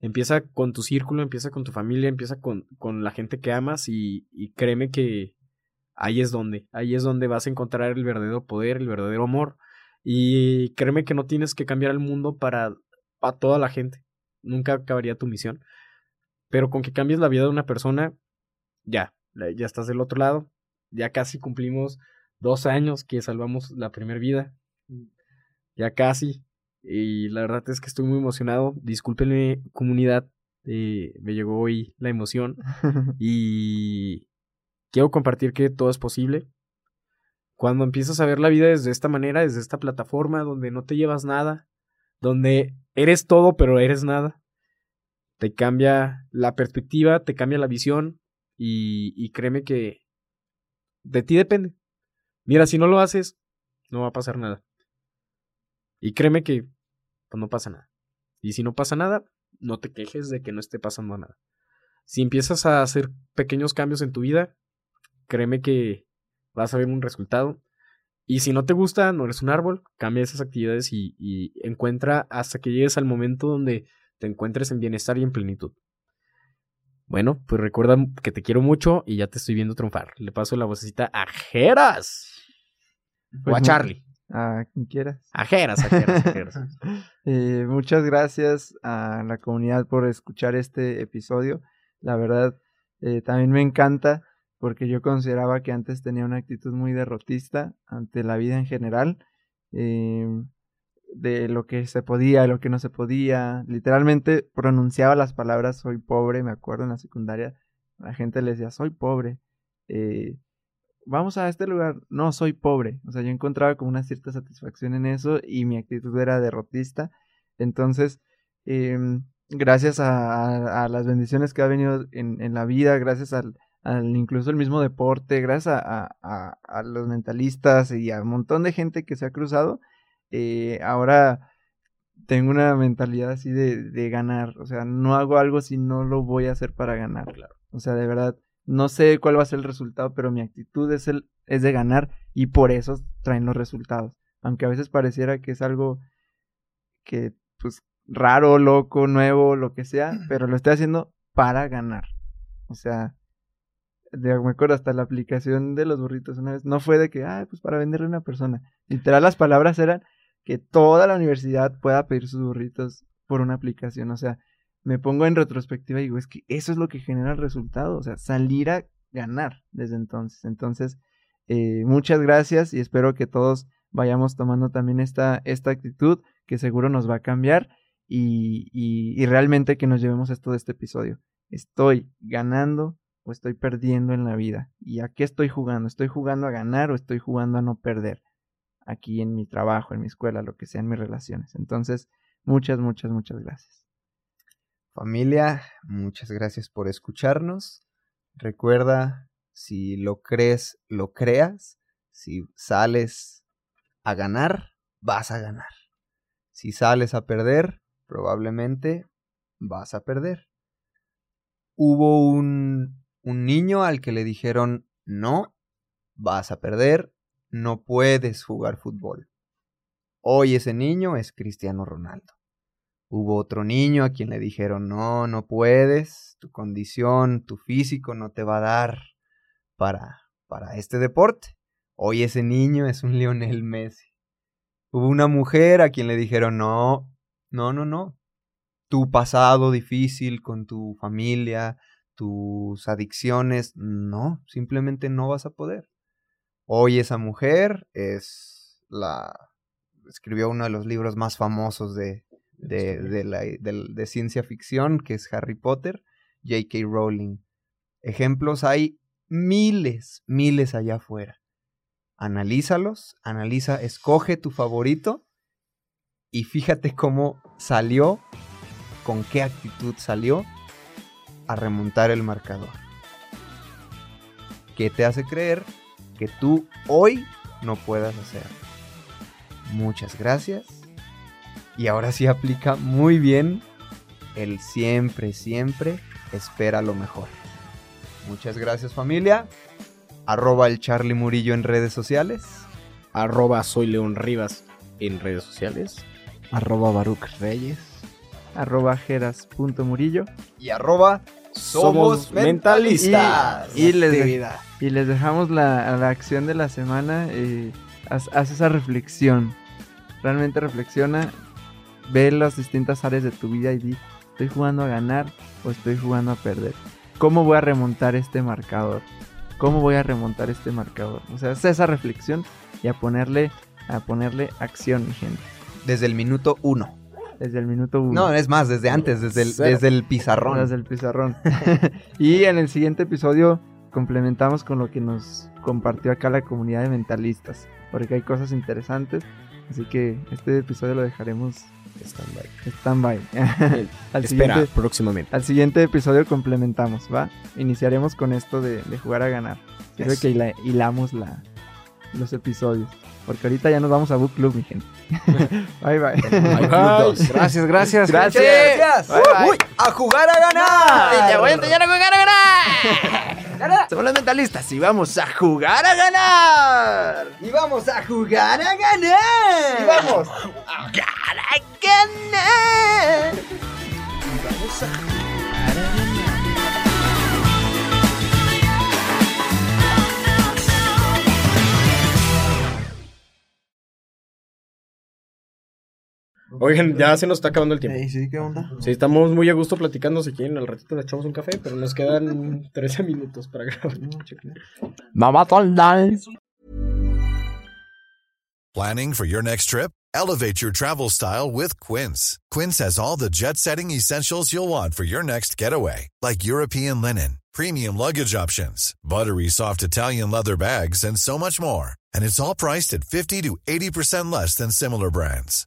Empieza con tu círculo, empieza con tu familia, empieza con, con la gente que amas y, y créeme que ahí es donde, ahí es donde vas a encontrar el verdadero poder, el verdadero amor. Y créeme que no tienes que cambiar el mundo para, para toda la gente. Nunca acabaría tu misión. Pero con que cambies la vida de una persona, ya, ya estás del otro lado. Ya casi cumplimos dos años que salvamos la primera vida. Ya casi. Y la verdad es que estoy muy emocionado. Discúlpenme, comunidad. eh, me llegó hoy la emoción. Y quiero compartir que todo es posible. Cuando empiezas a ver la vida desde esta manera, desde esta plataforma, donde no te llevas nada, donde eres todo pero eres nada, te cambia la perspectiva, te cambia la visión y, créeme que de ti depende. Mira, si no lo haces, no va a pasar nada. Y créeme que pues, no pasa nada. Y si no pasa nada, no te quejes de que no esté pasando nada. Si empiezas a hacer pequeños cambios en tu vida, créeme que vas a ver un resultado. Y si no te gusta, no eres un árbol, cambia esas actividades y, y encuentra hasta que llegues al momento donde te encuentres en bienestar y en plenitud. Bueno, pues recuerda que te quiero mucho y ya te estoy viendo triunfar. Le paso la vocecita a Jeras. o Pues a mu- Charlie. A quien quieras. A Jeras, a Jeras, a Jeras. Eh, muchas gracias a la comunidad por escuchar este episodio. La verdad, eh, también me encanta porque yo consideraba que antes tenía una actitud muy derrotista ante la vida en general, eh, de lo que se podía, lo que no se podía. Literalmente pronunciaba las palabras soy pobre, me acuerdo en la secundaria, la gente le decía soy pobre. Eh, vamos a este lugar, no, soy pobre. O sea, yo encontraba como una cierta satisfacción en eso y mi actitud era derrotista. Entonces, em, gracias a las bendiciones que ha venido en, en la vida, gracias al, al incluso el mismo deporte, gracias a, a- a- a los mentalistas y a un montón de gente que se ha cruzado, eh, ahora tengo una mentalidad así de, de ganar. O sea, no hago algo si no lo voy a hacer para ganar. O sea, de verdad, no sé cuál va a ser el resultado, pero mi actitud es, el, es de ganar y por eso traen los resultados. Aunque a veces pareciera que es algo que, pues, raro, loco, nuevo, lo que sea, pero lo estoy haciendo para ganar. O sea, de- me acuerdo hasta la aplicación de los burritos una vez, no fue de que, ah, pues para venderle a una persona. Literal, las palabras eran que toda la universidad pueda pedir sus burritos por una aplicación. O sea, me pongo en retrospectiva y digo, es que eso es lo que genera el resultado. O sea, salir a ganar desde entonces. Entonces, eh, muchas gracias y espero que todos vayamos tomando también esta, esta actitud que seguro nos va a cambiar y, y, y realmente que nos llevemos esto de este episodio. Estoy ganando o estoy perdiendo en la vida. ¿Y a qué estoy jugando? ¿Estoy jugando a ganar o estoy jugando a no perder? Aquí en mi trabajo, en mi escuela, lo que sea, en mis relaciones. Entonces, muchas, muchas, muchas gracias. Familia, muchas gracias por escucharnos. Recuerda, si lo crees, lo creas. Si sales a ganar, vas a ganar. Si sales a perder, probablemente vas a perder. Hubo un, un niño al que le dijeron, no, vas a perder, no puedes jugar fútbol. Hoy ese niño es Cristiano Ronaldo. Hubo otro niño a quien le dijeron, no, no puedes, tu condición, tu físico no te va a dar para, para este deporte. Hoy ese niño es un Lionel Messi. Hubo una mujer a quien le dijeron, no, no, no, no. Tu pasado difícil con tu familia, tus adicciones, no, simplemente no vas a poder. Hoy esa mujer es la... escribió uno de los libros más famosos de, de, de, la, de, de, ciencia ficción, que es Harry Potter, J.K. Rowling. Ejemplos hay miles, miles allá afuera. Analízalos, analiza, escoge tu favorito y fíjate cómo salió, con qué actitud salió a remontar el marcador. ¿Qué te hace creer que tú hoy no puedas hacer. Muchas gracias. Y ahora sí aplica muy bien el siempre, siempre espera lo mejor. Muchas gracias familia. Arroba el Charlie Murillo en redes sociales. Arroba soy León Rivas en redes sociales. Arroba Baruch Reyes. Arroba Geras.murillo. Y arroba Somos mentalistas. Y, y les, de- y les dejamos la, la acción de la semana. eh, haz, haz esa reflexión. Realmente reflexiona. Ve las distintas áreas de tu vida y di, ¿estoy jugando a ganar o estoy jugando a perder? ¿Cómo voy a remontar este marcador? ¿Cómo voy a remontar este marcador? O sea, haz esa reflexión y a ponerle, a ponerle acción, mi gente. Desde el minuto uno. Desde el minuto uno. No, es más, desde antes, desde el, Cero. desde el pizarrón. Desde el pizarrón. y en el siguiente episodio complementamos con lo que nos compartió acá la comunidad de mentalistas. Porque hay cosas interesantes. Así que este episodio lo dejaremos Stand-by. stand-by. al, Espera, siguiente, próximamente. al siguiente episodio complementamos, ¿va? Iniciaremos con esto de, de jugar a ganar. Eso. que hila- hilamos la, los episodios. Porque ahorita ya nos vamos a Book Club, mi gente. bye, bye. Bye, bye. Gracias, gracias. Gracias. Gracias. Bye, bye. Uy, a jugar a ganar. Te voy a enseñar a jugar a ganar. Somos los mentalistas y vamos a jugar a ganar. Y vamos a jugar a ganar. Y vamos a jugar a ganar. Y vamos a jugar a Oigan, ya se nos está acabando el tiempo. Ey, sí, ¿qué onda? Sí, estamos muy a gusto platicando. Si quieren, al ratito le echamos un café, pero nos quedan 13 minutos para grabar. Vamos a. Planning for your next trip? Elevate your travel style with Quince. Quince has all the jet setting essentials you'll want for your next getaway, like European linen, premium luggage options, buttery soft Italian leather bags, and so much more. And it's all priced at 50 to 80% less than similar brands.